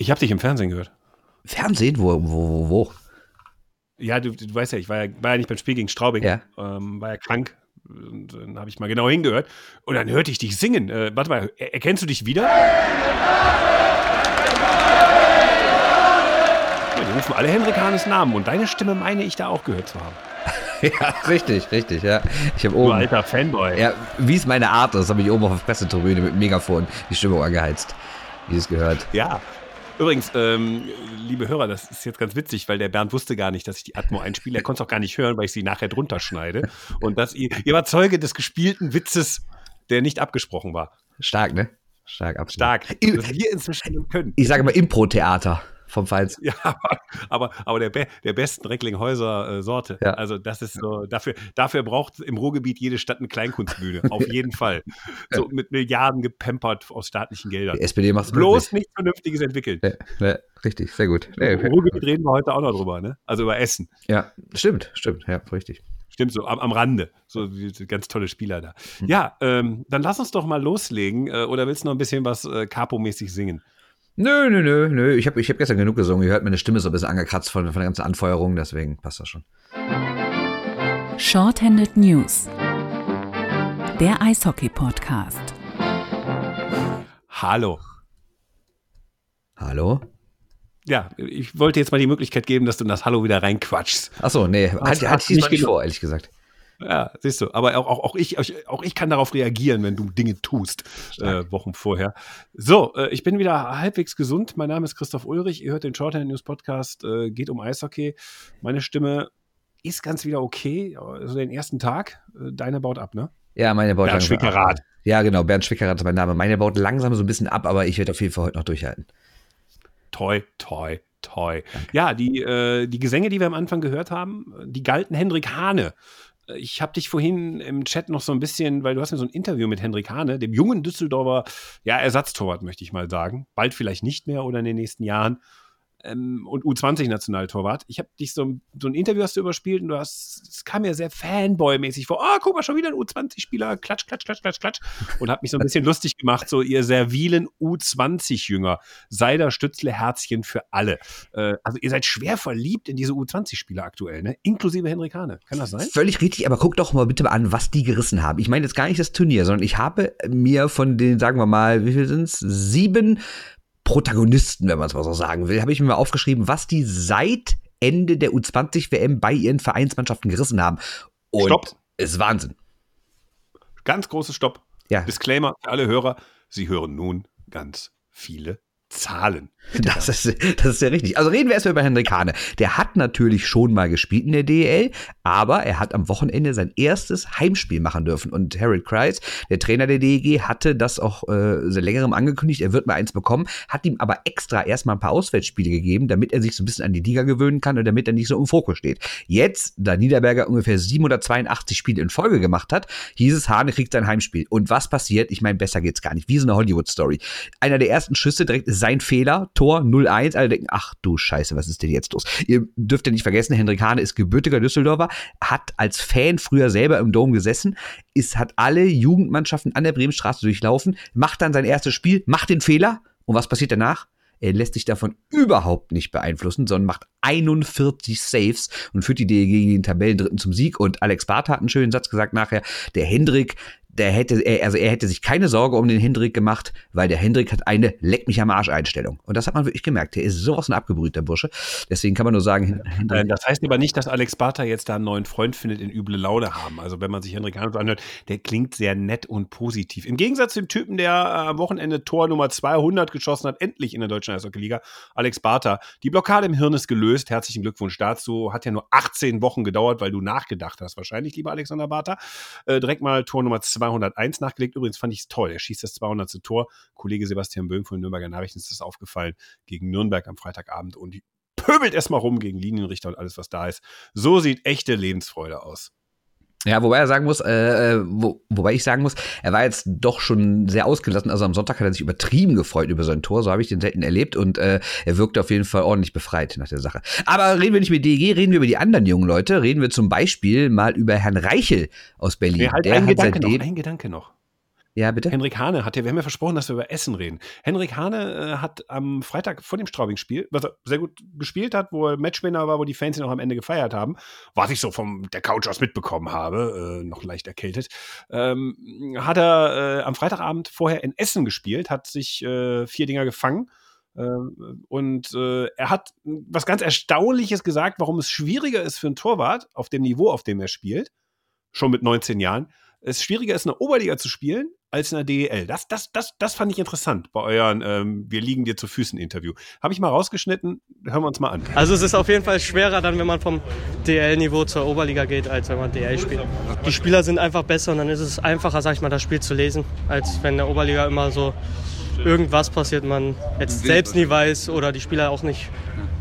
Ich habe dich im Fernsehen gehört. Fernsehen? Wo, wo, wo, wo? Ja, du, du weißt ja, ich war ja, war ja nicht beim Spiel gegen Straubing. Ja. Ähm, war ja krank. Und dann habe ich mal genau hingehört. Und dann hörte ich dich singen. Äh, warte mal, er erkennst du dich wieder? Ja, die rufen alle Henrik Hahnes Namen. Und deine Stimme meine ich da auch gehört zu haben. ja, richtig, richtig, ja. Ich habe Du oben. alter Fanboy. Ja, wie es meine Art ist, habe ich oben auf der Pressetribüne mit dem Megafon die Stimmung angeheizt. Wie es gehört. Ja. Übrigens, ähm, liebe Hörer, das ist jetzt ganz witzig, weil der Bernd wusste gar nicht, dass ich die Atmo einspiele. Er konnte es auch gar nicht hören, weil ich sie nachher drunter schneide. Und dass ihr, ihr war Zeuge des gespielten Witzes, der nicht abgesprochen war. Stark, ne? Stark, absolut. Stark. Das wir inzwischen können. Ich sage mal Impro-Theater vom Pfalz. Ja, aber, aber, aber der, Be der besten Recklinghäuser äh, Sorte. Ja. Also das ist so, dafür, dafür braucht im Ruhrgebiet jede Stadt eine Kleinkunstbühne. Auf jeden Fall. So mit Milliarden gepampert aus staatlichen Geldern. Die SPD macht es Bloß nichts Vernünftiges entwickeln. Ja, ja, richtig, sehr gut. Im Ruhrgebiet reden wir heute auch noch drüber, ne? Also über Essen. ja, stimmt, stimmt, ja, richtig. Stimmt so, am, am Rande. So ganz tolle Spieler da. Ja, ähm, dann lass uns doch mal loslegen. Äh, oder willst du noch ein bisschen was äh, Capo-mäßig singen? Nö, nö, nö, nö. Ich habe ich hab gestern genug gesungen. Ihr hört, meine Stimme so ein bisschen angekratzt von, von der ganzen Anfeuerung, deswegen passt das schon. Shorthanded News. Der Eishockey-Podcast. Hallo. Hallo? Ja, ich wollte jetzt mal die Möglichkeit geben, dass du in das Hallo wieder reinquatschst. Achso, nee, Hast- hatte ich diesmal nicht vor, ehrlich gesagt. Ja, siehst du. Aber auch, auch, auch, ich, auch ich kann darauf reagieren, wenn du Dinge tust, äh, Wochen vorher. So, äh, ich bin wieder halbwegs gesund. Mein Name ist Christoph Ulrich. Ihr hört den Shorthand News Podcast. Äh, geht um Eishockey. Meine Stimme ist ganz wieder okay. Also den ersten Tag. Äh, deine baut ab, ne? Ja, meine baut Bernd. Schwickerath. Ja, genau, Bernd Schwickerath ist mein Name. Meine baut langsam so ein bisschen ab, aber ich werde auf jeden Fall heute noch durchhalten. Toi, toi, toi. Ja, die, äh, die Gesänge, die wir am Anfang gehört haben, die galten Hendrik Hane. Ich habe dich vorhin im Chat noch so ein bisschen, weil du hast mir so ein Interview mit Hendrik Hane, dem jungen Düsseldorfer, ja, Ersatztorwart, möchte ich mal sagen. Bald vielleicht nicht mehr oder in den nächsten Jahren. Ähm, und U20-Nationaltorwart. Ich habe dich so, so ein Interview hast du überspielt und du hast, es kam mir sehr Fanboy-mäßig vor. Ah, guck mal, schon wieder ein U20-Spieler, klatsch, klatsch, klatsch, klatsch, klatsch. Und habe mich so ein bisschen lustig gemacht, so ihr servilen U20-Jünger. Seider Stützle Herzchen für alle. Äh, also ihr seid schwer verliebt in diese U20-Spieler aktuell, ne? Inklusive Henrik Hane. Kann das sein? Völlig richtig, aber guck doch mal bitte an, was die gerissen haben. Ich meine jetzt gar nicht das Turnier, sondern ich habe mir von den, sagen wir mal, wie viel sind es? Sieben Protagonisten, wenn man es mal so sagen will, habe ich mir mal aufgeschrieben, was die seit Ende der U20-WM bei ihren Vereinsmannschaften gerissen haben. Und Stopp. ist Wahnsinn. Ganz großes Stopp. Ja. Disclaimer für alle Hörer. Sie hören nun ganz viele Zahlen. Das ist, das ist ja richtig. Also reden wir erstmal über Henrik Hane. Der hat natürlich schon mal gespielt in der DEL, aber er hat am Wochenende sein erstes Heimspiel machen dürfen. Und Harold Kreis, der Trainer der DEG, hatte das auch äh, seit längerem angekündigt. Er wird mal eins bekommen, hat ihm aber extra erstmal ein paar Auswärtsspiele gegeben, damit er sich so ein bisschen an die Liga gewöhnen kann und damit er nicht so im Fokus steht. Jetzt, da Niederberger ungefähr 782 Spiele in Folge gemacht hat, hieß es, Hane kriegt sein Heimspiel. Und was passiert? Ich meine, besser geht's gar nicht. Wie so eine Hollywood-Story. Einer der ersten Schüsse direkt ist sein Fehler. Tor 0-1. Alle denken, ach du Scheiße, was ist denn jetzt los? Ihr dürft ja nicht vergessen, Hendrik Hane ist gebürtiger Düsseldorfer, hat als Fan früher selber im Dom gesessen, ist, hat alle Jugendmannschaften an der Bremenstraße durchlaufen, macht dann sein erstes Spiel, macht den Fehler. Und was passiert danach? Er lässt sich davon überhaupt nicht beeinflussen, sondern macht 41 Saves und führt die DEG gegen den Tabellendritten zum Sieg. Und Alex Barth hat einen schönen Satz gesagt nachher, der Hendrik, der hätte, er, also er hätte sich keine Sorge um den Hendrik gemacht, weil der Hendrik hat eine Leck mich am Arsch Einstellung. Und das hat man wirklich gemerkt. Der ist sowas ein abgebrühter Bursche. Deswegen kann man nur sagen, Hendrik, Das heißt aber nicht, dass Alex Barter jetzt da einen neuen Freund findet, in üble Laune haben. Also wenn man sich Henrik Hahn so anhört, der klingt sehr nett und positiv. Im Gegensatz zu dem Typen, der äh, am Wochenende Tor Nummer 200 geschossen hat, endlich in der deutschen Eishockey-Liga, Alex Barter. Die Blockade im Hirn ist gelöst. Herzlichen Glückwunsch dazu. Hat ja nur 18 Wochen gedauert, weil du nachgedacht hast. Wahrscheinlich, lieber Alexander Barter. Äh, direkt mal Tor Nummer 201 nachgelegt. Übrigens fand ich es toll. Er schießt das 200. Tor. Kollege Sebastian Böhm von Nürnberger Nachrichten ist das aufgefallen gegen Nürnberg am Freitagabend und pöbelt erstmal rum gegen Linienrichter und alles, was da ist. So sieht echte Lebensfreude aus. Ja, wobei er sagen muss, äh, äh, wo, wobei ich sagen muss, er war jetzt doch schon sehr ausgelassen. Also am Sonntag hat er sich übertrieben gefreut über sein Tor. So habe ich den selten erlebt und äh, er wirkte auf jeden Fall ordentlich befreit nach der Sache. Aber reden wir nicht mit DEG, reden wir über die anderen jungen Leute. Reden wir zum Beispiel mal über Herrn Reichel aus Berlin. Nee, halt der hat Gedanke seitdem, noch, ein Gedanke noch. Ja, bitte. Henrik Hane hat ja, wir haben ja versprochen, dass wir über Essen reden. Henrik Hane äh, hat am Freitag vor dem Straubing-Spiel, was er sehr gut gespielt hat, wo er Matchwinner war, wo die Fans ihn auch am Ende gefeiert haben, was ich so vom der Couch aus mitbekommen habe, äh, noch leicht erkältet, ähm, hat er äh, am Freitagabend vorher in Essen gespielt, hat sich äh, vier Dinger gefangen. Äh, und äh, er hat was ganz Erstaunliches gesagt, warum es schwieriger ist für einen Torwart auf dem Niveau, auf dem er spielt, schon mit 19 Jahren, es schwieriger ist, in der Oberliga zu spielen, als in der DEL. Das, das, das, das fand ich interessant bei euren ähm, Wir liegen dir zu Füßen Interview. Habe ich mal rausgeschnitten, hören wir uns mal an. Also es ist auf jeden Fall schwerer dann, wenn man vom DEL-Niveau zur Oberliga geht, als wenn man DL spielt. Die Spieler sind einfach besser und dann ist es einfacher, sag ich mal, das Spiel zu lesen, als wenn in der Oberliga immer so irgendwas passiert, man jetzt selbst nie weiß oder die Spieler auch nicht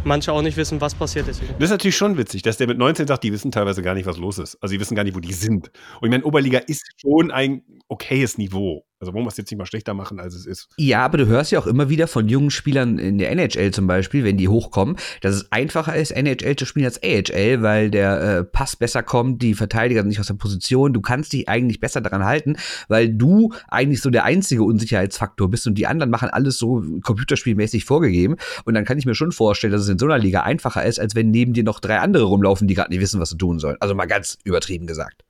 manche auch nicht wissen, was passiert ist. Das ist natürlich schon witzig, dass der mit 19 sagt, die wissen teilweise gar nicht, was los ist. Also die wissen gar nicht, wo die sind. Und ich meine, Oberliga ist schon ein okayes Niveau. Also wollen wir es jetzt nicht mal schlechter machen, als es ist. Ja, aber du hörst ja auch immer wieder von jungen Spielern in der NHL zum Beispiel, wenn die hochkommen, dass es einfacher ist, NHL zu spielen als AHL, weil der äh, Pass besser kommt, die Verteidiger sind nicht aus der Position, du kannst dich eigentlich besser daran halten, weil du eigentlich so der einzige Unsicherheitsfaktor bist und die anderen machen alles so computerspielmäßig vorgegeben. Und dann kann ich mir schon vorstellen, dass es in so einer Liga einfacher ist, als wenn neben dir noch drei andere rumlaufen, die gerade nicht wissen, was sie tun sollen. Also mal ganz übertrieben gesagt.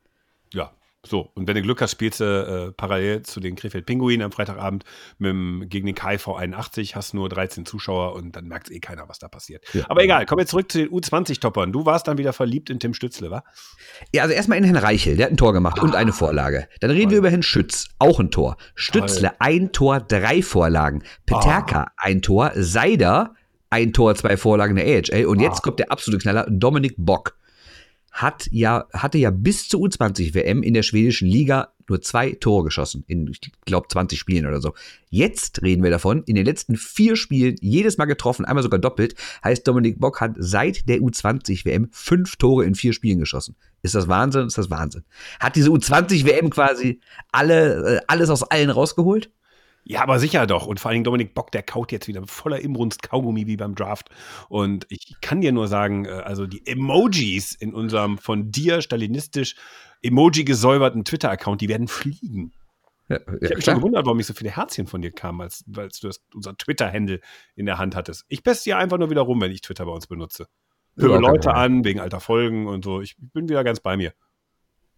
Ja, so, und wenn du Glück hast, spielst du äh, parallel zu den Krefeld Pinguinen am Freitagabend mit dem, gegen den KIV 81, hast nur 13 Zuschauer und dann merkt eh keiner, was da passiert. Ja. Aber egal, kommen wir zurück zu den U20-Toppern. Du warst dann wieder verliebt in Tim Stützle, wa? Ja, also erstmal in Herrn Reichel, der hat ein Tor gemacht ah. und eine Vorlage. Dann reden Toll. wir über Herrn Schütz, auch ein Tor. Stützle, Toll. ein Tor, drei Vorlagen. Peterka, ah. ein Tor. Seider, ein Tor, zwei Vorlagen der AHL. Und ah. jetzt kommt der absolute Knaller, Dominik Bock hat ja, hatte ja bis zur U20-WM in der schwedischen Liga nur zwei Tore geschossen. In, ich glaube, 20 Spielen oder so. Jetzt reden wir davon, in den letzten vier Spielen jedes Mal getroffen, einmal sogar doppelt. Heißt, Dominik Bock hat seit der U20-WM fünf Tore in vier Spielen geschossen. Ist das Wahnsinn? Ist das Wahnsinn? Hat diese U20-WM quasi alle, äh, alles aus allen rausgeholt? Ja, aber sicher doch. Und vor allem Dominik Bock, der kaut jetzt wieder voller Imbrunst Kaugummi wie beim Draft. Und ich kann dir nur sagen, äh, also die Emojis in unserem von dir stalinistisch Emoji gesäuberten Twitter-Account, die werden fliegen. Ja, ja, ich habe mich schon gewundert, warum nicht so viele Herzchen von dir kamen, als, als du das, unser Twitter-Händel in der Hand hattest. Ich peste ja einfach nur wieder rum, wenn ich Twitter bei uns benutze. Höre ja, Leute an, wegen alter Folgen und so. Ich bin wieder ganz bei mir.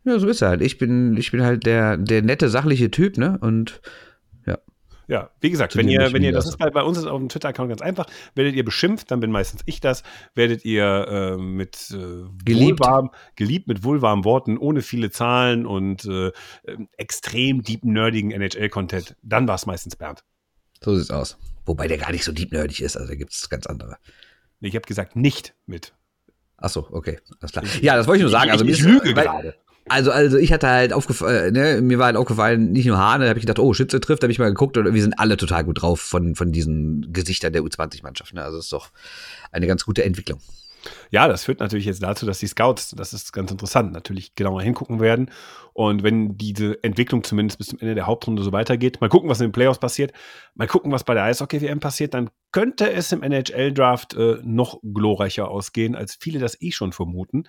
Ja, so ist er halt. Ich bin, ich bin halt der, der nette, sachliche Typ, ne? Und ja. Wie gesagt, wenn ihr, wenn ihr, das ist bei, bei uns ist auf dem Twitter-Account ganz einfach, werdet ihr beschimpft, dann bin meistens ich das, werdet ihr äh, mit äh, geliebt. Wohlwarm, geliebt mit wohlwarmen Worten, ohne viele Zahlen und äh, extrem deep nerdigen NHL-Content, dann war es meistens Bernd. So sieht's aus. Wobei der gar nicht so deep nerdig ist, also da gibt es ganz andere. Ich habe gesagt, nicht mit. Ach so, okay, alles klar. Ja, das wollte ich nur sagen. Also, ich, ich lüge gerade. Also, also ich hatte halt aufgefallen, äh, ne, mir war halt aufgefallen, nicht nur Hane, da habe ich gedacht, oh, Schütze trifft, da habe ich mal geguckt und wir sind alle total gut drauf von, von diesen Gesichtern der U20-Mannschaft. Ne? Also das ist doch eine ganz gute Entwicklung. Ja, das führt natürlich jetzt dazu, dass die Scouts, das ist ganz interessant, natürlich genauer hingucken werden. Und wenn diese Entwicklung zumindest bis zum Ende der Hauptrunde so weitergeht, mal gucken, was in den Playoffs passiert, mal gucken, was bei der Eishockey-WM passiert, dann könnte es im NHL-Draft äh, noch glorreicher ausgehen, als viele das eh schon vermuten.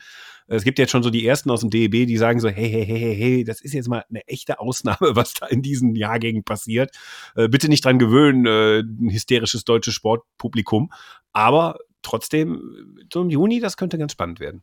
Es gibt jetzt schon so die ersten aus dem DEB, die sagen so, hey, hey, hey, hey, hey, das ist jetzt mal eine echte Ausnahme, was da in diesen Jahrgängen passiert. Äh, bitte nicht dran gewöhnen, äh, ein hysterisches deutsches Sportpublikum. Aber trotzdem, so im Juni, das könnte ganz spannend werden.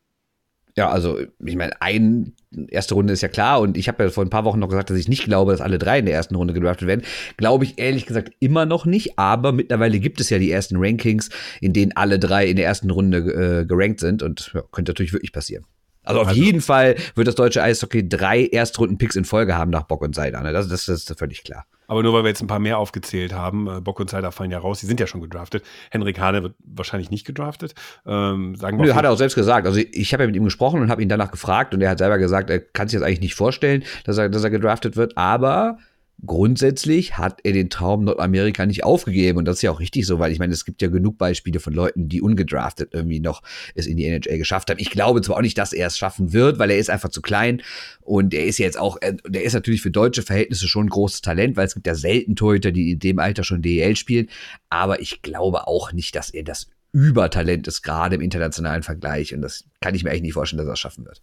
Ja, also ich meine, eine erste Runde ist ja klar und ich habe ja vor ein paar Wochen noch gesagt, dass ich nicht glaube, dass alle drei in der ersten Runde gedraftet werden. Glaube ich ehrlich gesagt immer noch nicht, aber mittlerweile gibt es ja die ersten Rankings, in denen alle drei in der ersten Runde äh, gerankt sind und ja, könnte natürlich wirklich passieren. Also auf also, jeden Fall wird das deutsche Eishockey drei Erstrunden-Picks in Folge haben nach Bock und Seider. Ne? Das, das, das ist völlig klar. Aber nur weil wir jetzt ein paar mehr aufgezählt haben, äh, Bock und Seider fallen ja raus, die sind ja schon gedraftet. Henrik Hane wird wahrscheinlich nicht gedraftet. Ähm, sagen wir Nö, hat er auch selbst gesagt. Also ich habe ja mit ihm gesprochen und habe ihn danach gefragt und er hat selber gesagt, er kann sich das eigentlich nicht vorstellen, dass er, dass er gedraftet wird, aber grundsätzlich hat er den Traum Nordamerika nicht aufgegeben. Und das ist ja auch richtig so, weil ich meine, es gibt ja genug Beispiele von Leuten, die ungedraftet irgendwie noch es in die NHL geschafft haben. Ich glaube zwar auch nicht, dass er es schaffen wird, weil er ist einfach zu klein. Und er ist jetzt auch, der ist natürlich für deutsche Verhältnisse schon ein großes Talent, weil es gibt ja selten Torhüter, die in dem Alter schon DEL spielen. Aber ich glaube auch nicht, dass er das Übertalent ist, gerade im internationalen Vergleich. Und das kann ich mir eigentlich nicht vorstellen, dass er es schaffen wird.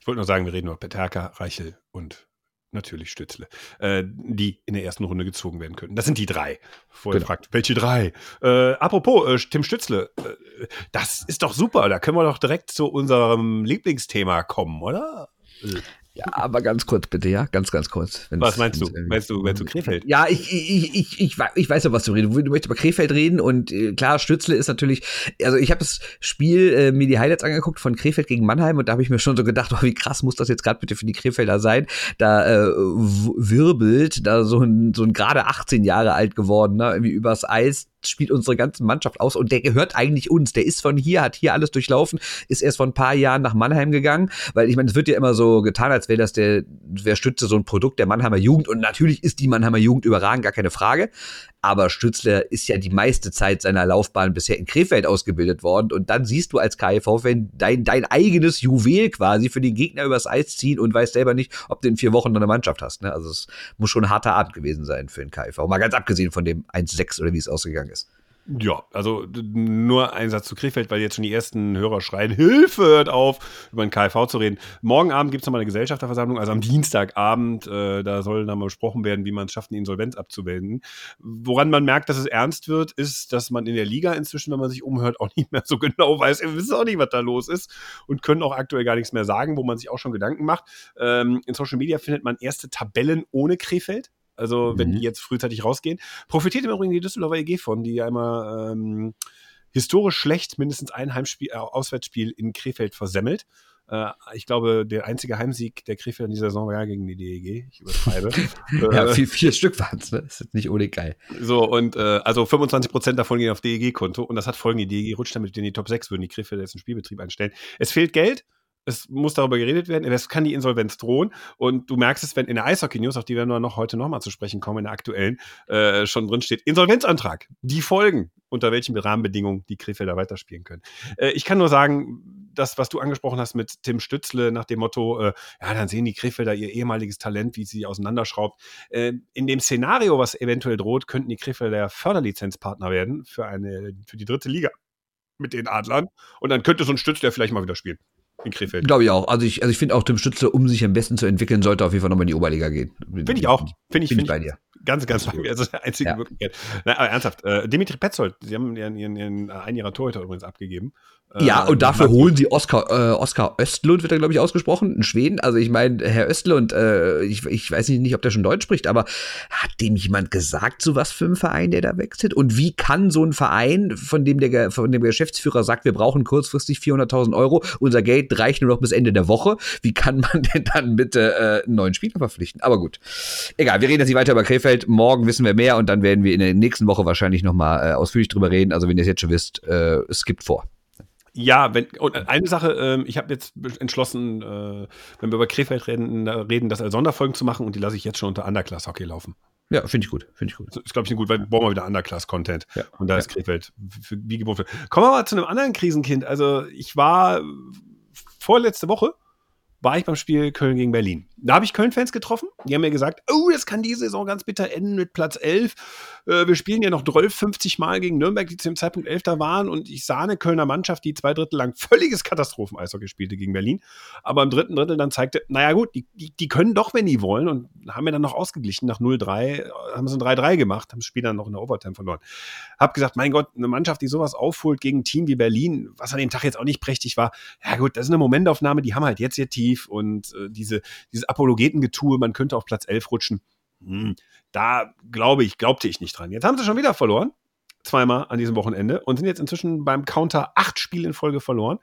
Ich wollte nur sagen, wir reden über Peterka, Reichel und natürlich Stützle, äh, die in der ersten Runde gezogen werden könnten. Das sind die drei. Vorher Genau. fragt, welche drei? Äh, apropos, äh, Tim Stützle, äh, das ist doch super. Da können wir doch direkt zu unserem Lieblingsthema kommen, oder? Ja, aber ganz kurz bitte, ja, ganz, ganz kurz. Was meinst du? Meinst du, meinst du Krefeld? Ja, ich, ich, ich, ich, wei- ich weiß ja, was du redest. Du möchtest über Krefeld reden und äh, klar, Stützle ist natürlich, also ich habe das Spiel, äh, mir die Highlights angeguckt von Krefeld gegen Mannheim und da habe ich mir schon so gedacht, oh, wie krass muss das jetzt gerade bitte für die Krefelder sein. Da äh, wirbelt da so ein, so ein gerade 18 Jahre alt gewordener irgendwie übers Eis spielt unsere ganze Mannschaft aus und der gehört eigentlich uns. Der ist von hier, hat hier alles durchlaufen, ist erst vor ein paar Jahren nach Mannheim gegangen, weil ich meine, es wird ja immer so getan, als wäre das der, wäre Stütze so ein Produkt der Mannheimer Jugend und natürlich ist die Mannheimer Jugend überragend, gar keine Frage. Aber Stützler ist ja die meiste Zeit seiner Laufbahn bisher in Krefeld ausgebildet worden und dann siehst du als KIV-Fan dein, dein eigenes Juwel quasi für den Gegner übers Eis ziehen und weißt selber nicht, ob du in vier Wochen noch eine Mannschaft hast. Ne? Also es muss schon ein harter Abend gewesen sein für den KIV. Mal ganz abgesehen von dem 1-6 oder wie es ausgegangen ist. Ja, also nur ein Satz zu Krefeld, weil jetzt schon die ersten Hörer schreien, Hilfe, hört auf, über den KfV zu reden. Morgen Abend gibt es nochmal eine Gesellschafterversammlung, also am Dienstagabend, äh, da soll dann mal besprochen werden, wie man es schafft, eine Insolvenz abzuwenden. Woran man merkt, dass es ernst wird, ist, dass man in der Liga inzwischen, wenn man sich umhört, auch nicht mehr so genau weiß, wir wissen auch nicht, was da los ist und können auch aktuell gar nichts mehr sagen, wo man sich auch schon Gedanken macht. Ähm, in Social Media findet man erste Tabellen ohne Krefeld. Also, wenn Mhm. die jetzt frühzeitig rausgehen. Profitiert im Übrigen die Düsseldorfer EG von, die ja immer ähm, historisch schlecht mindestens ein Heimspiel, äh, Auswärtsspiel in Krefeld versemmelt. Äh, ich glaube, der einzige Heimsieg der Krefeld in dieser Saison war ja gegen die DEG. Ich übertreibe. Ja, äh, vier, vier Stück waren es, ne? Das ist nicht ohne geil. so, und äh, also 25 Prozent davon gehen auf DEG-Konto. Und das hat Folgen, die DEG rutscht damit in die Top 6, würden die Krefeld jetzt einen Spielbetrieb einstellen. Es fehlt Geld. Es muss darüber geredet werden. Es kann die Insolvenz drohen. Und du merkst es, wenn in der Eishockey-News, auf die werden wir noch heute nochmal zu sprechen kommen, in der aktuellen, äh, schon drin steht, Insolvenzantrag. Die Folgen, unter welchen Rahmenbedingungen die Krefelder weiterspielen können. Äh, ich kann nur sagen, das, was du angesprochen hast mit Tim Stützle nach dem Motto, äh, ja, dann sehen die Krefelder ihr ehemaliges Talent, wie sie auseinanderschraubt. Äh, in dem Szenario, was eventuell droht, könnten die Krefelder Förderlizenzpartner werden für, eine, für die dritte Liga mit den Adlern. Und dann könnte so ein Stützler vielleicht mal wieder spielen in Krefeld. Glaube ich auch. Also ich, also ich finde auch Tim Stützle, um sich am besten zu entwickeln, sollte auf jeden Fall nochmal in die Oberliga gehen. Finde ich auch. Finde ich, Bin ich find bei dir. Ganz, ganz bei mir. Also die einzige Ja. Möglichkeit. Na, aber ernsthaft, äh, Dimitri Petzold, sie haben ihren, ihren, ihren, einen ihrer Torhüter übrigens abgegeben. Ja, Äh, und dafür holen sie Oskar, äh, Oskar Östlund, wird er, glaube ich, ausgesprochen, in Schweden. Also ich meine, Herr Östlund, äh, ich, ich weiß nicht, ob der schon Deutsch spricht, aber hat dem jemand gesagt, so was für ein Verein, der da wechselt? Und wie kann so ein Verein, von dem der, von dem der Geschäftsführer sagt, wir brauchen kurzfristig 400.000 Euro, unser Geld reicht nur noch bis Ende der Woche, wie kann man denn dann bitte äh, einen neuen Spieler verpflichten? Aber gut, egal, wir reden jetzt nicht weiter über Krefeld. Morgen wissen wir mehr und dann werden wir in der nächsten Woche wahrscheinlich noch mal äh, ausführlich drüber reden. Also wenn ihr es jetzt schon wisst, äh, es gibt vor. Ja, wenn, und eine Sache, ähm, ich habe jetzt entschlossen, äh, wenn wir über Krefeld reden, da reden, das als Sonderfolgen zu machen und die lasse ich jetzt schon unter Underclass Hockey laufen. Ja, finde ich gut, finde ich gut. Das ist, glaube ich, gut, weil wir brauchen wir wieder Underclass-Content. Ja. Und da ist Krefeld wie geboren. Für. Kommen wir mal zu einem anderen Krisenkind. Also, ich war vorletzte Woche war ich beim Spiel Köln gegen Berlin. Da habe ich Köln-Fans getroffen. Die haben mir gesagt, oh, das kann diese Saison ganz bitter enden mit Platz 11. Äh, wir spielen ja noch 12, 50 Mal gegen Nürnberg, die zu dem Zeitpunkt 11. waren. Und ich sah eine Kölner Mannschaft, die zwei Drittel lang völliges Katastrophen-Eishockey spielte gegen Berlin. Aber im dritten Drittel dann zeigte, naja gut, die, die, die können doch, wenn die wollen. Und haben mir dann noch ausgeglichen. Nach 0-3 äh, haben sie ein 3-3 gemacht, haben das Spiel dann noch in der Overtime verloren. Hab gesagt, mein Gott, eine Mannschaft, die sowas aufholt gegen ein Team wie Berlin, was an dem Tag jetzt auch nicht prächtig war, ja gut, das ist eine Momentaufnahme, die haben halt jetzt hier tief und äh, diese, dieses Apologetengetue, man könnte auf Platz 11 rutschen. Hm, da glaube ich, glaubte ich nicht dran. Jetzt haben sie schon wieder verloren, zweimal an diesem Wochenende und sind jetzt inzwischen beim Counter acht Spiele in Folge verloren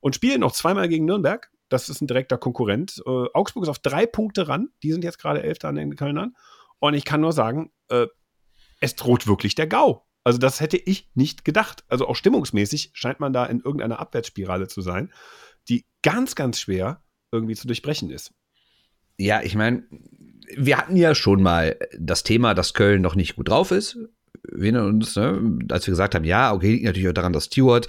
und spielen noch zweimal gegen Nürnberg. Das ist ein direkter Konkurrent. Äh, Augsburg ist auf drei Punkte ran. Die sind jetzt gerade Elfter an den Kölnern. Und ich kann nur sagen, äh, es droht wirklich der GAU. Also das hätte ich nicht gedacht. Also auch stimmungsmäßig scheint man da in irgendeiner Abwärtsspirale zu sein, die ganz, ganz schwer irgendwie zu durchbrechen ist. Ja, ich meine, wir hatten ja schon mal das Thema, dass Köln noch nicht gut drauf ist. Wir uns, ne, als wir gesagt haben, ja, okay, liegt natürlich auch daran, dass Stewart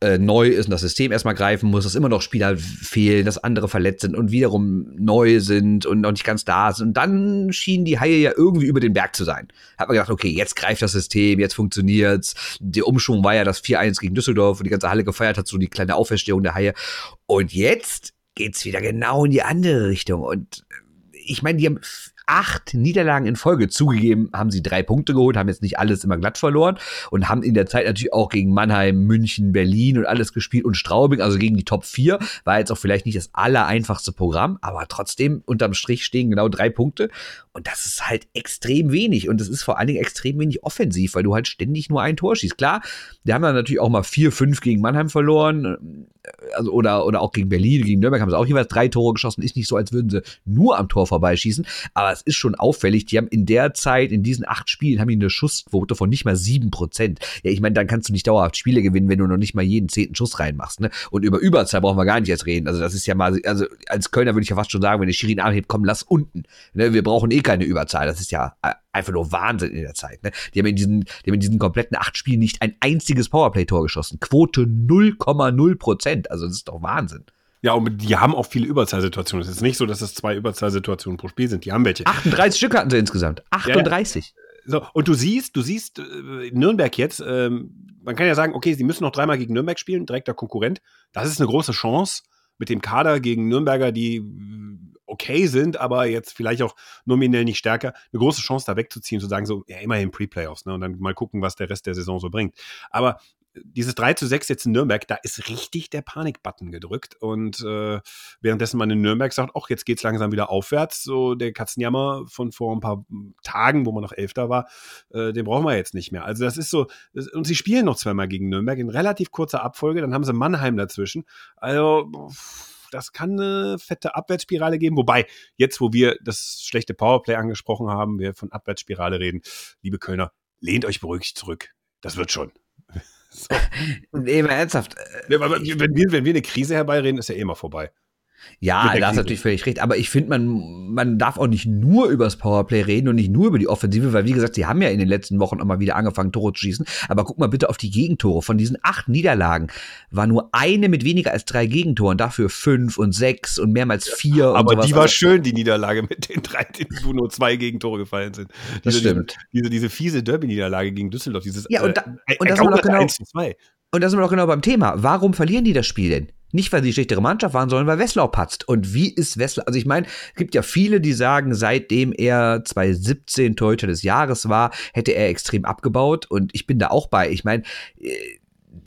äh, neu ist und das System erstmal greifen muss, dass immer noch Spieler fehlen, dass andere verletzt sind und wiederum neu sind und noch nicht ganz da sind. Und dann schienen die Haie ja irgendwie über den Berg zu sein. Hat man gedacht, okay, jetzt greift das System, jetzt funktioniert's. Der Umschwung war ja das 4-1 gegen Düsseldorf, wo die ganze Halle gefeiert hat, so die kleine Auferstehung der Haie. Und jetzt geht's wieder genau in die andere Richtung. Und ich meine, die haben acht Niederlagen in Folge zugegeben, haben sie drei Punkte geholt, haben jetzt nicht alles immer glatt verloren und haben in der Zeit natürlich auch gegen Mannheim, München, Berlin und alles gespielt und Straubing, also gegen die Top 4, war jetzt auch vielleicht nicht das allereinfachste Programm, aber trotzdem unterm Strich stehen genau drei Punkte und das ist halt extrem wenig und das ist vor allen Dingen extrem wenig offensiv, weil du halt ständig nur ein Tor schießt. Klar, die haben dann natürlich auch mal 4-5 gegen Mannheim verloren, also oder, oder auch gegen Berlin, gegen Nürnberg haben sie auch jeweils drei Tore geschossen. Ist nicht so, als würden sie nur am Tor vorbeischießen, aber es ist schon auffällig. Die haben in der Zeit, in diesen acht Spielen, haben die eine Schussquote von nicht mal sieben Prozent. Ja, ich meine, dann kannst du nicht dauerhaft Spiele gewinnen, wenn du noch nicht mal jeden zehnten Schuss reinmachst. Ne? Und über Überzahl brauchen wir gar nicht erst reden. Also das ist ja mal, also als Kölner würde ich ja fast schon sagen, wenn der Schirin anhebt, komm, lass unten. Ne? Wir brauchen eh keine Überzahl. Das ist ja äh, einfach nur Wahnsinn in der Zeit. Ne? Die haben in diesen, die haben in diesen kompletten acht Spielen nicht ein einziges Powerplay-Tor geschossen. Quote 0,0 Prozent. Also das ist doch Wahnsinn. Ja, und die haben auch viele Überzahlsituationen. Es ist nicht so, dass es zwei Überzahlsituationen pro Spiel sind. Die haben welche. 38 Stück hatten sie insgesamt. 38. Ja, so, und du siehst, du siehst äh, Nürnberg jetzt, ähm, man kann ja sagen, okay, sie müssen noch dreimal gegen Nürnberg spielen, direkter Konkurrent. Das ist eine große Chance mit dem Kader gegen Nürnberger, die okay sind, aber jetzt vielleicht auch nominell nicht stärker, eine große Chance da wegzuziehen, zu sagen, so, ja, immerhin Pre-Playoffs, ne, und dann mal gucken, was der Rest der Saison so bringt. Aber dieses 3 zu 6 jetzt in Nürnberg, da ist richtig der Panikbutton gedrückt. Und äh, währenddessen man in Nürnberg sagt, ach, jetzt geht's langsam wieder aufwärts, so der Katzenjammer von vor ein paar Tagen, wo man noch Elfter war, äh, den brauchen wir jetzt nicht mehr. Also das ist so, das, und sie spielen noch zweimal gegen Nürnberg in relativ kurzer Abfolge, dann haben sie Mannheim dazwischen. Also, pff, das kann eine fette Abwärtsspirale geben. Wobei, jetzt, wo wir das schlechte Powerplay angesprochen haben, wir von Abwärtsspirale reden, liebe Kölner, lehnt euch beruhigt zurück. Das wird schon. So. Nee, mal ernsthaft. Wenn wir, wenn wir eine Krise herbeireden, ist ja eh mal vorbei. Ja, da hast natürlich völlig recht. Aber ich finde, man, man darf auch nicht nur über das Powerplay reden und nicht nur über die Offensive, weil wie gesagt, sie haben ja in den letzten Wochen auch mal wieder angefangen, Tore zu schießen. Aber guck mal bitte auf die Gegentore. Von diesen acht Niederlagen war nur eine mit weniger als drei Gegentoren, dafür fünf und sechs und mehrmals vier. Aber sowas. die war schön, die Niederlage mit den drei, wo nur zwei Gegentore gefallen sind. Das diese, stimmt. Diese, diese, fiese Derby-Niederlage gegen Düsseldorf, dieses ja, und, da, äh, und das noch genau, 1 zu 2. Und da sind wir doch genau beim Thema. Warum verlieren die das Spiel denn? Nicht, weil sie schlechtere Mannschaft waren, sondern weil Wesslau patzt. Und wie ist Wesslau? Also ich meine, es gibt ja viele, die sagen, seitdem er 2017 Torhüter des Jahres war, hätte er extrem abgebaut. Und ich bin da auch bei. Ich meine, äh,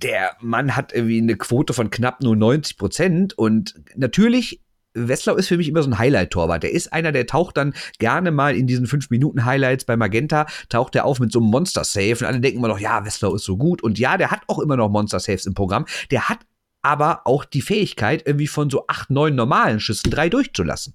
der Mann hat irgendwie eine Quote von knapp nur 90 Prozent. Und natürlich Wesslau ist für mich immer so ein Highlight-Torwart. Der ist einer, der taucht dann gerne mal in diesen 5-Minuten-Highlights bei Magenta, taucht der auf mit so einem Monster-Save und alle denken immer noch, ja, Wesslau ist so gut. Und ja, der hat auch immer noch Monster-Saves im Programm. Der hat aber auch die Fähigkeit, irgendwie von so acht, neun normalen Schüssen drei durchzulassen.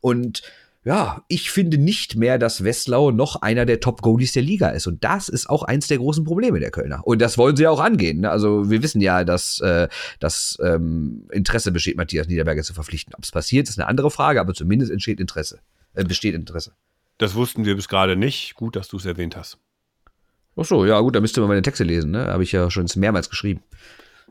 Und ja, ich finde nicht mehr, dass Westlau noch einer der Top-Goalies der Liga ist. Und das ist auch eins der großen Probleme der Kölner. Und das wollen sie ja auch angehen. Ne? Also wir wissen ja, dass äh, das ähm, Interesse besteht, Matthias Niederberger zu verpflichten. Ob es passiert, ist eine andere Frage, aber zumindest entsteht Interesse. Äh, besteht Interesse. Das wussten wir bis gerade nicht. Gut, dass du es erwähnt hast. Ach so, ja gut, da müsste man meine Texte lesen. Ne? Habe ich ja schon mehrmals geschrieben.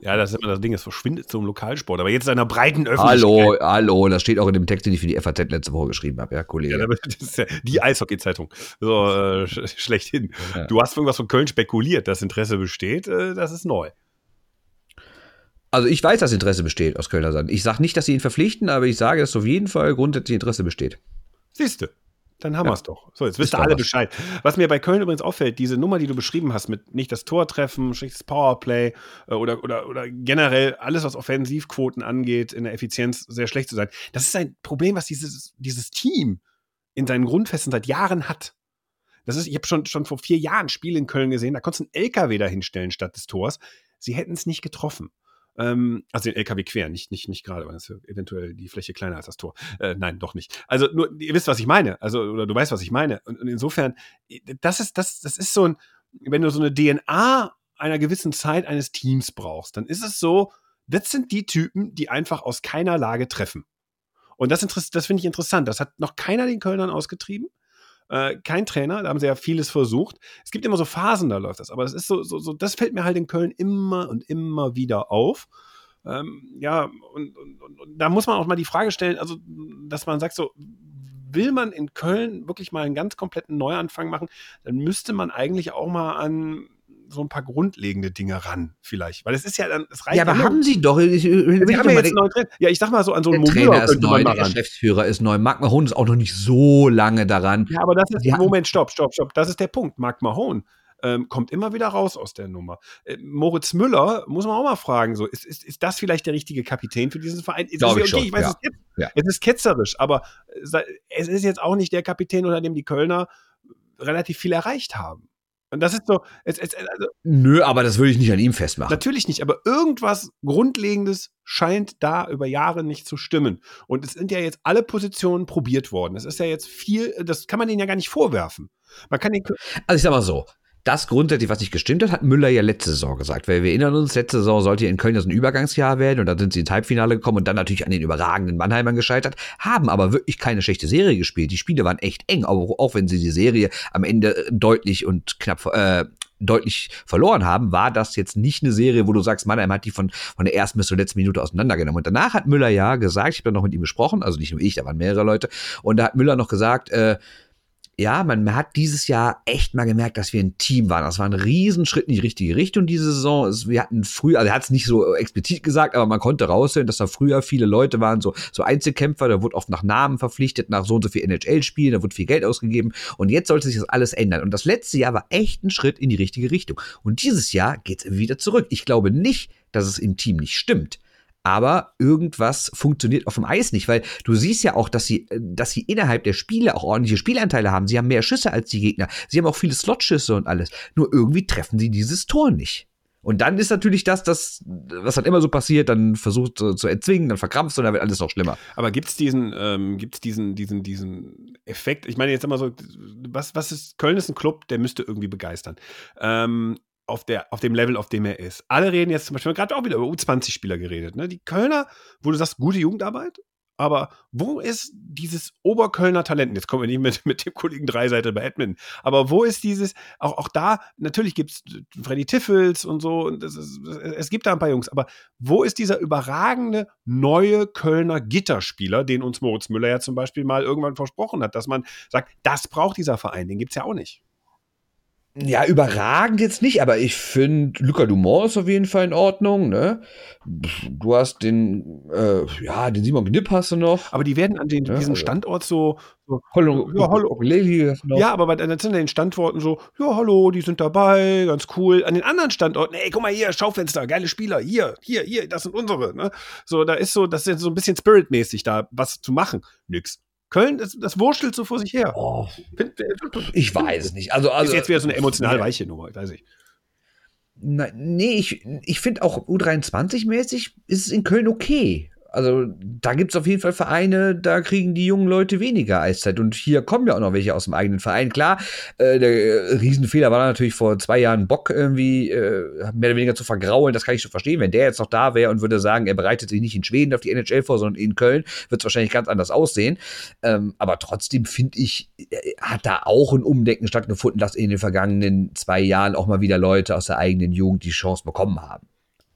Ja, das ist immer das Ding, es verschwindet zum Lokalsport. Aber jetzt in einer breiten Öffentlichkeit. Hallo, hallo, das steht auch in dem Text, den ich für die FAZ letzte Woche geschrieben habe, ja, Kollege. Ja, das ist ja die Eishockey-Zeitung. So, äh, sch schlechthin. Ja. Du hast irgendwas von Köln spekuliert, dass Interesse besteht, äh, das ist neu. Also ich weiß, dass Interesse besteht aus Kölner Sand. Ich sage nicht, dass sie ihn verpflichten, aber ich sage, dass auf jeden Fall grundsätzlich Interesse besteht. Siehste. Dann haben ja. wir es doch. So, jetzt wisst ihr alle was. Bescheid. Was mir bei Köln übrigens auffällt, diese Nummer, die du beschrieben hast, mit nicht das Tor treffen, schlechtes Powerplay äh, oder, oder, oder generell alles, was Offensivquoten angeht, in der Effizienz sehr schlecht zu sein. Das ist ein Problem, was dieses, dieses Team in seinen Grundfesten seit Jahren hat. Das ist, ich habe schon, schon vor vier Jahren Spiele in Köln gesehen, da konntest du einen LKW dahinstellen statt des Tors. Sie hätten es nicht getroffen. Ähm, also den LKW quer, nicht, nicht, nicht gerade, weil das ist eventuell die Fläche kleiner als das Tor. Äh, nein, doch nicht. Also nur, ihr wisst, was ich meine. Also, oder du weißt, was ich meine. Und, und insofern, das ist, das, das ist so ein, wenn du so eine DNA einer gewissen Zeit eines Teams brauchst, dann ist es so, das sind die Typen, die einfach aus keiner Lage treffen. Und das, das finde ich interessant. Das hat noch keiner den Kölnern ausgetrieben. Äh, kein Trainer, da haben sie ja vieles versucht. Es gibt immer so Phasen, da läuft das. Aber es ist so, so, so, das fällt mir halt in Köln immer und immer wieder auf. Ähm, ja, und, und, und, da muss man auch mal die Frage stellen, also, dass man sagt, so, will man in Köln wirklich mal einen ganz kompletten Neuanfang machen, dann müsste man eigentlich auch mal an so ein paar grundlegende Dinge ran, vielleicht. Weil es ist ja dann, es reicht Ja, aber haben sie doch. Ich, ich, Sie haben ja jetzt neuen Trainer. Ja, ich sag mal so, an so einen Trainer ist könnte neu, der. Geschäftsführer ist neu. Mark Mahon ist auch noch nicht so lange daran. Ja, aber das ist, hatten- Moment, stopp, stopp, stopp. Das ist der Punkt. Mark Mahone ähm, kommt immer wieder raus aus der Nummer. Äh, Moritz Müller, muss man auch mal fragen, so, ist, ist, ist das vielleicht der richtige Kapitän für diesen Verein? Es Glaub ist, ich schon, ich weiß, ja. es, ist Ja. es ist ketzerisch, aber äh, es ist jetzt auch nicht der Kapitän, unter dem die Kölner relativ viel erreicht haben. Und das ist so, es, es, also, Nö, aber das würde ich nicht an ihm festmachen. Natürlich nicht, aber irgendwas Grundlegendes scheint da über Jahre nicht zu stimmen. Und es sind ja jetzt alle Positionen probiert worden. Das ist ja jetzt viel, das kann man denen ja gar nicht vorwerfen. Man kann den, Also ich sag mal so, das grundsätzlich, was nicht gestimmt hat, hat Müller ja letzte Saison gesagt. Weil wir erinnern uns, letzte Saison sollte in Köln das ein Übergangsjahr werden und dann sind sie ins Halbfinale gekommen und dann natürlich an den überragenden Mannheimern gescheitert, haben aber wirklich keine schlechte Serie gespielt. Die Spiele waren echt eng, auch, auch wenn sie die Serie am Ende deutlich und knapp äh, deutlich verloren haben, war das jetzt nicht eine Serie, wo du sagst, Mannheim hat die von, von der ersten bis zur letzten Minute auseinandergenommen. Und danach hat Müller ja gesagt, ich habe dann noch mit ihm gesprochen, also nicht nur ich, da waren mehrere Leute, und da hat Müller noch gesagt, äh, ja, man hat dieses Jahr echt mal gemerkt, dass wir ein Team waren. Das war ein Riesenschritt in die richtige Richtung diese Saison. Wir hatten früher, also er hat es nicht so explizit gesagt, aber man konnte raushören, dass da früher viele Leute waren, so, so Einzelkämpfer, da wurde oft nach Namen verpflichtet, nach so und so viel NHL-Spielen, da wurde viel Geld ausgegeben und jetzt sollte sich das alles ändern. Und das letzte Jahr war echt ein Schritt in die richtige Richtung. Und dieses Jahr geht es wieder zurück. Ich glaube nicht, dass es im Team nicht stimmt aber irgendwas funktioniert auf dem Eis nicht, weil du siehst ja auch, dass sie, äh, dass sie innerhalb der Spiele auch ordentliche Spielanteile haben. Sie haben mehr Schüsse als die Gegner. Sie haben auch viele Slotschüsse und alles. Nur irgendwie treffen sie dieses Tor nicht. Und dann ist natürlich das, das, was dann immer so passiert, dann versucht zu, zu erzwingen, dann verkrampfst du und dann wird alles noch schlimmer. aber gibt es diesen, ähm, diesen, diesen, diesen Effekt? Ich meine jetzt immer so, was, was ist, Köln ist ein Club, der müsste irgendwie begeistern. Ähm, auf, der, auf dem Level, auf dem er ist. Alle reden jetzt zum Beispiel, gerade auch wieder über U20-Spieler geredet. Ne? Die Kölner, wo du sagst, gute Jugendarbeit, aber wo ist dieses Oberkölner Talent? Jetzt kommen wir nicht mit, mit dem Kollegen Dreiseite bei Edmund. Aber wo ist dieses, auch, auch da, natürlich gibt es Freddy Tiffels und so, und das ist, es gibt da ein paar Jungs, aber wo ist dieser überragende neue Kölner Gitterspieler, den uns Moritz Müller ja zum Beispiel mal irgendwann versprochen hat, dass man sagt, das braucht dieser Verein, den gibt es ja auch nicht. Ja, überragend jetzt nicht, aber ich finde, Luca Dumont ist auf jeden Fall in Ordnung, ne? Du hast den, äh, ja, den Simon Knipp hast du noch. Aber die werden an den, Ja, diesem Standort so, so Hallo, Ja, hallo. Ja, aber bei, dann sind an den Standorten so, ja, hallo, die sind dabei, ganz cool. An den anderen Standorten, ey, guck mal hier, Schaufenster, geile Spieler, hier, hier, hier, das sind unsere. Ne? So, da ist so, das ist so ein bisschen spiritmäßig da, was zu machen. Nix. Köln, das, das wurschtelt so vor sich her. Oh, Find, ich weiß es nicht. Also, also ist jetzt wieder so eine emotional Ja. weiche Nummer, weiß ich. Na, nee, ich, ich finde auch U23-mäßig ist es in Köln okay. Also da gibt es auf jeden Fall Vereine, da kriegen die jungen Leute weniger Eiszeit. Und hier kommen ja auch noch welche aus dem eigenen Verein. Klar, äh, der äh, Riesenfehler war natürlich vor zwei Jahren Bock irgendwie äh, mehr oder weniger zu vergraulen. Das kann ich schon verstehen. Wenn der jetzt noch da wäre und würde sagen, er bereitet sich nicht in Schweden auf die NHL vor, sondern in Köln, wird es wahrscheinlich ganz anders aussehen. Ähm, aber trotzdem finde ich, äh, hat da auch ein Umdenken stattgefunden, dass in den vergangenen zwei Jahren auch mal wieder Leute aus der eigenen Jugend die Chance bekommen haben.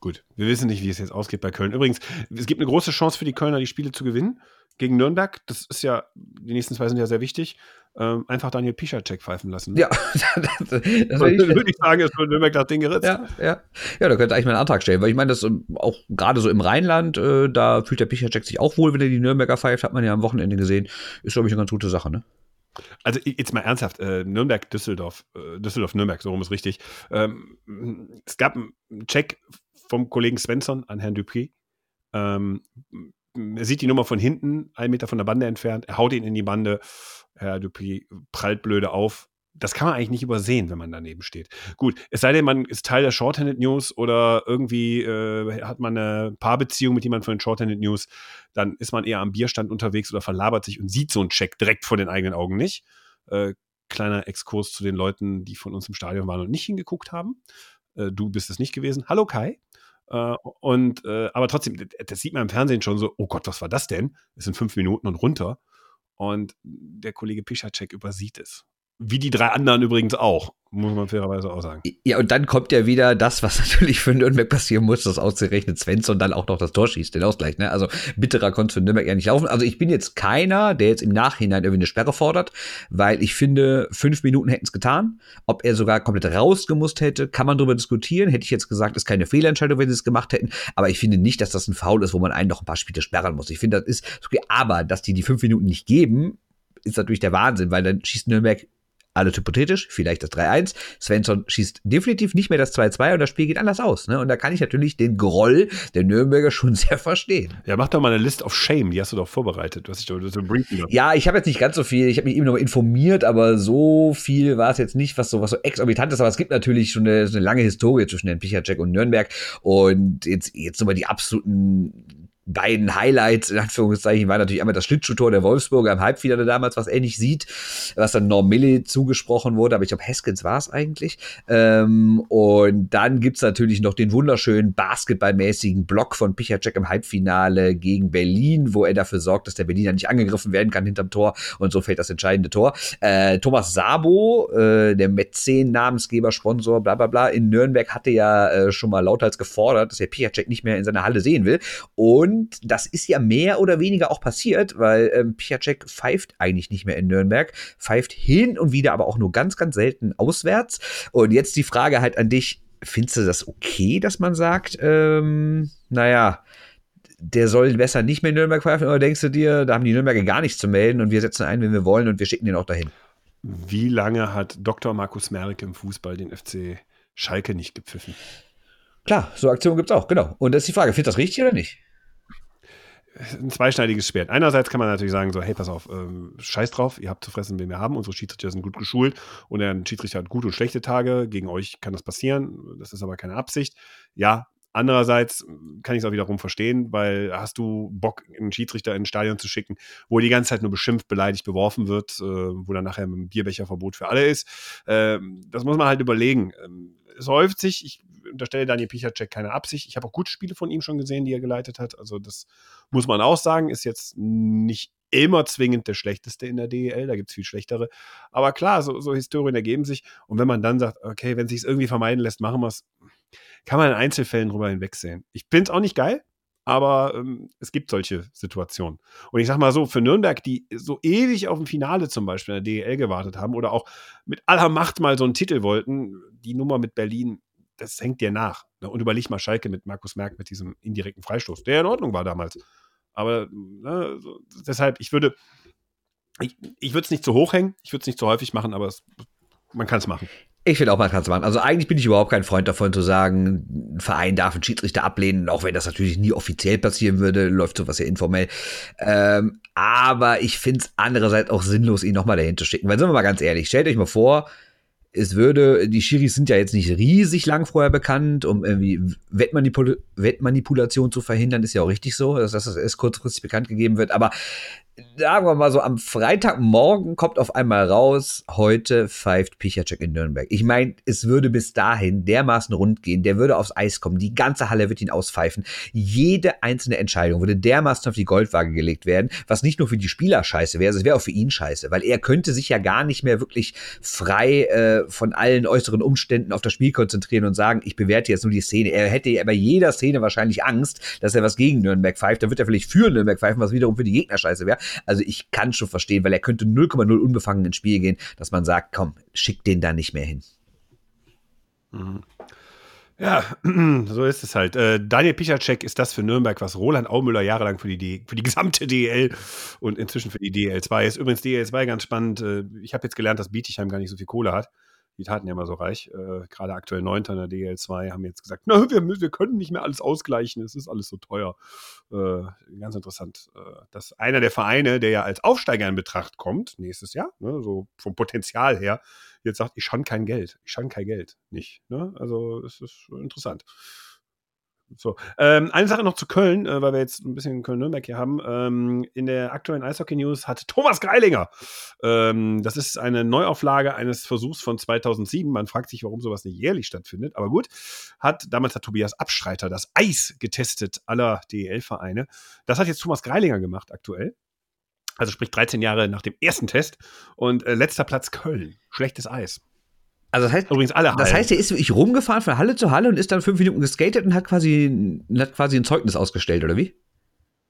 Gut, wir wissen nicht, wie es jetzt ausgeht bei Köln. Übrigens, es gibt eine große Chance für die Kölner, die Spiele zu gewinnen gegen Nürnberg. Das ist ja, die nächsten zwei sind ja sehr wichtig. Ähm, einfach Daniel Piszczek pfeifen lassen. ne? Ja, das, das würde ich, sagen, ist für Nürnberg das Ding geritzt. ja, ja. Ja, da könnte eigentlich mal einen Antrag stellen, weil ich meine, das ähm, auch gerade so im Rheinland, äh, da fühlt der Pichacek sich auch wohl, wenn er die Nürnberger pfeift, hat man ja am Wochenende gesehen. Ist, glaube ich, eine ganz gute Sache, ne? Also jetzt mal ernsthaft, äh, Nürnberg, Düsseldorf, äh, Düsseldorf, Nürnberg, so rum ist richtig. Ähm, es gab einen Check vom Kollegen Svensson an Herrn Dupré. Ähm, er sieht die Nummer von hinten, einen Meter von der Bande entfernt, er haut ihn in die Bande. Herr Dupré prallt blöde auf. Das kann man eigentlich nicht übersehen, wenn man daneben steht. Gut, es sei denn, man ist Teil der Shorthanded News oder irgendwie äh, hat man eine Paarbeziehung mit jemandem von den Shorthanded News, dann ist man eher am Bierstand unterwegs oder verlabert sich und sieht so einen Check direkt vor den eigenen Augen nicht. Äh, kleiner Exkurs zu den Leuten, die von uns im Stadion waren und nicht hingeguckt haben. Äh, du bist es nicht gewesen. Hallo Kai. Äh, und äh, aber trotzdem, das- sieht man im Fernsehen schon so, oh Gott, was war das denn? Es sind fünf Minuten und runter. Und der Kollege Piszczek übersieht es. Wie die drei anderen übrigens auch. muss man fairerweise auch sagen. Ja, und dann kommt ja wieder das, was natürlich für Nürnberg passieren muss, dass ausgerechnet Svensson dann auch noch das Tor schießt, den Ausgleich. Ne? Also bitterer konnte für Nürnberg ja nicht laufen. Also ich bin jetzt keiner, der jetzt im Nachhinein irgendwie eine Sperre fordert, weil ich finde, fünf Minuten hätten es getan. Ob er sogar komplett rausgemusst hätte, kann man darüber diskutieren. Hätte ich jetzt gesagt, ist keine Fehlentscheidung, wenn sie es gemacht hätten. Aber ich finde nicht, dass das ein Foul ist, wo man einen noch ein paar Spiele sperren muss. Ich finde, das ist okay. Aber, dass die die fünf Minuten nicht geben, ist natürlich der Wahnsinn, weil dann schießt Nürnberg alles hypothetisch, vielleicht das 3-1. Svensson schießt definitiv nicht mehr das 2-2 und das Spiel geht anders aus. Ne? Und da kann ich natürlich den Groll der Nürnberger schon sehr verstehen. Ja, mach doch mal eine List of Shame, die hast du doch vorbereitet. Du hast dich doch so briefing Ja, ich habe jetzt nicht ganz so viel, ich habe mich eben noch informiert, aber so viel war es jetzt nicht, was so, was so exorbitant ist. Aber es gibt natürlich schon eine, eine lange Historie zwischen den Pichacek und Nürnberg. Und jetzt, jetzt nochmal die absoluten beiden Highlights, in Anführungszeichen, war natürlich einmal das Schlittschuhtor der Wolfsburger im Halbfinale damals, was er nicht sieht, was dann Norm Milli zugesprochen wurde, aber ich glaube, Heskins war es eigentlich. Ähm, und dann gibt's natürlich noch den wunderschönen basketballmäßigen Block von Pichacek im Halbfinale gegen Berlin, wo er dafür sorgt, dass der Berliner nicht angegriffen werden kann hinterm Tor und so fällt das entscheidende Tor. Äh, Thomas Sabo, äh, der Mäzen, Namensgeber, Sponsor, bla bla bla, in Nürnberg hatte ja äh, schon mal lauthals gefordert, dass er Pichacek nicht mehr in seiner Halle sehen will. Und und das ist ja mehr oder weniger auch passiert, weil ähm, Piacek pfeift eigentlich nicht mehr in Nürnberg, pfeift hin und wieder, aber auch nur ganz, ganz selten auswärts. Und jetzt die Frage halt an dich, findest du das okay, dass man sagt, ähm, naja, der soll besser nicht mehr in Nürnberg pfeifen, oder denkst du dir, da haben die Nürnberger gar nichts zu melden und wir setzen ein, wenn wir wollen und wir schicken den auch dahin? Wie lange hat Dr. Markus Merck im Fußball den FC Schalke nicht gepfiffen? Klar, so Aktionen gibt es auch, genau. Und das ist die Frage, findest du das richtig oder nicht? Ein zweischneidiges Schwert. Einerseits kann man natürlich sagen, so, hey, pass auf, ähm, scheiß drauf, ihr habt zu fressen, wen wir haben. Unsere Schiedsrichter sind gut geschult und ein Schiedsrichter hat gute und schlechte Tage. Gegen euch kann das passieren. Das ist aber keine Absicht. Ja, andererseits kann ich es auch wiederum verstehen, weil hast du Bock, einen Schiedsrichter in ein Stadion zu schicken, wo die ganze Zeit nur beschimpft, beleidigt, beworfen wird, äh, wo dann nachher ein Bierbecherverbot für alle ist. Ähm, das muss man halt überlegen. Ähm, es häuft sich, ich unterstelle Daniel Pichacek keine Absicht. Ich habe auch gute Spiele von ihm schon gesehen, die er geleitet hat. Also das muss man auch sagen, ist jetzt nicht immer zwingend der schlechteste in der DEL, da gibt es viel schlechtere. Aber klar, so, so Historien ergeben sich. Und wenn man dann sagt, okay, wenn sich es irgendwie vermeiden lässt, machen wir es, kann man in Einzelfällen drüber hinwegsehen. Ich finde es auch nicht geil, aber ähm, es gibt solche Situationen. Und ich sag mal so, für Nürnberg, die so ewig auf ein Finale zum Beispiel in der DEL gewartet haben oder auch mit aller Macht mal so einen Titel wollten, die Nummer mit Berlin das hängt dir nach. Ne? Und überleg mal Schalke mit Markus Merck mit diesem indirekten Freistoß, der in Ordnung war damals. Aber ne, so, deshalb, ich würde, ich, ich würde es nicht zu hoch hängen, ich würde es nicht zu häufig machen, aber es, man kann es machen. Ich finde auch, man kann es machen. Also eigentlich bin ich überhaupt kein Freund davon zu sagen, ein Verein darf einen Schiedsrichter ablehnen, auch wenn das natürlich nie offiziell passieren würde, läuft sowas ja informell. Ähm, aber ich finde es andererseits auch sinnlos, ihn nochmal dahin zu schicken. Weil sind wir mal ganz ehrlich, stellt euch mal vor, es würde, die Schiris sind ja jetzt nicht riesig lang vorher bekannt, um irgendwie Wettmanipul Wettmanipulation zu verhindern, ist ja auch richtig so, dass das erst kurzfristig bekannt gegeben wird. Aber sagen wir mal so, am Freitagmorgen kommt auf einmal raus, heute pfeift Pichacek in Nürnberg. Ich meine, es würde bis dahin dermaßen rund gehen, der würde aufs Eis kommen, die ganze Halle wird ihn auspfeifen. Jede einzelne Entscheidung würde dermaßen auf die Goldwaage gelegt werden, was nicht nur für die Spieler scheiße wäre, es wäre auch für ihn scheiße, weil er könnte sich ja gar nicht mehr wirklich frei äh, von allen äußeren Umständen auf das Spiel konzentrieren und sagen, ich bewerte jetzt nur die Szene. Er hätte ja bei jeder Szene wahrscheinlich Angst, dass er was gegen Nürnberg pfeift. Dann wird er vielleicht für Nürnberg pfeifen, was wiederum für die Gegner scheiße wäre. Also ich kann schon verstehen, weil er könnte 0,0 unbefangen ins Spiel gehen, dass man sagt, komm, schick den da nicht mehr hin. Mhm. Ja, so ist es halt. Äh, Daniel Pichacek ist das für Nürnberg, was Roland Aumüller jahrelang für die, für die gesamte DL und inzwischen für die DL2 ist. Übrigens DL2 ganz spannend. Äh, ich habe jetzt gelernt, dass Bietigheim gar nicht so viel Kohle hat die taten ja immer so reich, äh, gerade aktuell Neunter in der DL2, haben jetzt gesagt, na, wir, wir können nicht mehr alles ausgleichen, es ist alles so teuer. Äh, ganz interessant, äh, dass einer der Vereine, der ja als Aufsteiger in Betracht kommt, nächstes Jahr, ne, so vom Potenzial her, jetzt sagt, ich schon kein Geld, ich schon kein Geld, nicht. Ne? Also es ist interessant. So. Ähm, eine Sache noch zu Köln, äh, weil wir jetzt ein bisschen Köln-Nürnberg hier haben. Ähm, in der aktuellen Eishockey-News hat Thomas Greilinger, ähm, das ist eine Neuauflage eines Versuchs von 2007. Man fragt sich, warum sowas nicht jährlich stattfindet, aber gut. Hat, damals hat Tobias Abstreiter das Eis getestet aller DEL-Vereine. Das hat jetzt Thomas Greilinger gemacht, aktuell. Also sprich 13 Jahre nach dem ersten Test. Und äh, letzter Platz Köln. Schlechtes Eis. Also das heißt, Übrigens alle das Hallen. heißt, er ist wirklich rumgefahren von Halle zu Halle und ist dann fünf Minuten geskatet und hat quasi, hat quasi ein Zeugnis ausgestellt, oder wie?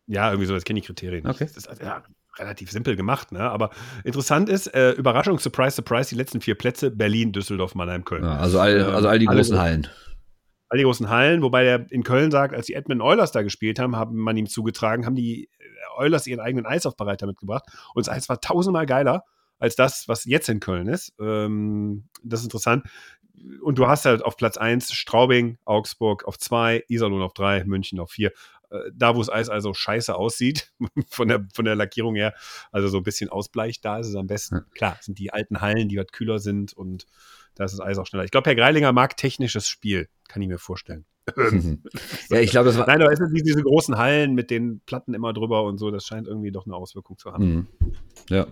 Ja, irgendwie so, das kenne ich Kriterien. Okay. Das ist ja, relativ simpel gemacht, ne? Aber interessant ist, äh, Überraschung, Surprise, Surprise, die letzten vier Plätze: Berlin, Düsseldorf, Mannheim, Köln. Ja, also, all, also all die Alle großen so. Hallen. All die großen Hallen, wobei der in Köln sagt, als die Edmund Oilers da gespielt haben, haben man ihm zugetragen, haben die Oilers ihren eigenen Eisaufbereiter mitgebracht. Und das Eis war tausendmal geiler als das, was jetzt in Köln ist. Ähm, das ist interessant. Und du hast halt auf Platz 1 Straubing, Augsburg auf 2, Iserlohn auf 3, München auf 4. Äh, Da, wo das Eis also scheiße aussieht, von der, von der Lackierung her, also so ein bisschen ausbleicht, da ist es am besten. Klar, es sind die alten Hallen, die was kühler sind und da ist das Eis auch schneller. Ich glaube, Herr Greilinger mag technisches Spiel, kann ich mir vorstellen. ja, ich glaube, das war. Nein, aber es sind diese großen Hallen mit den Platten immer drüber und so, das scheint irgendwie doch eine Auswirkung zu haben. Mhm. Ja.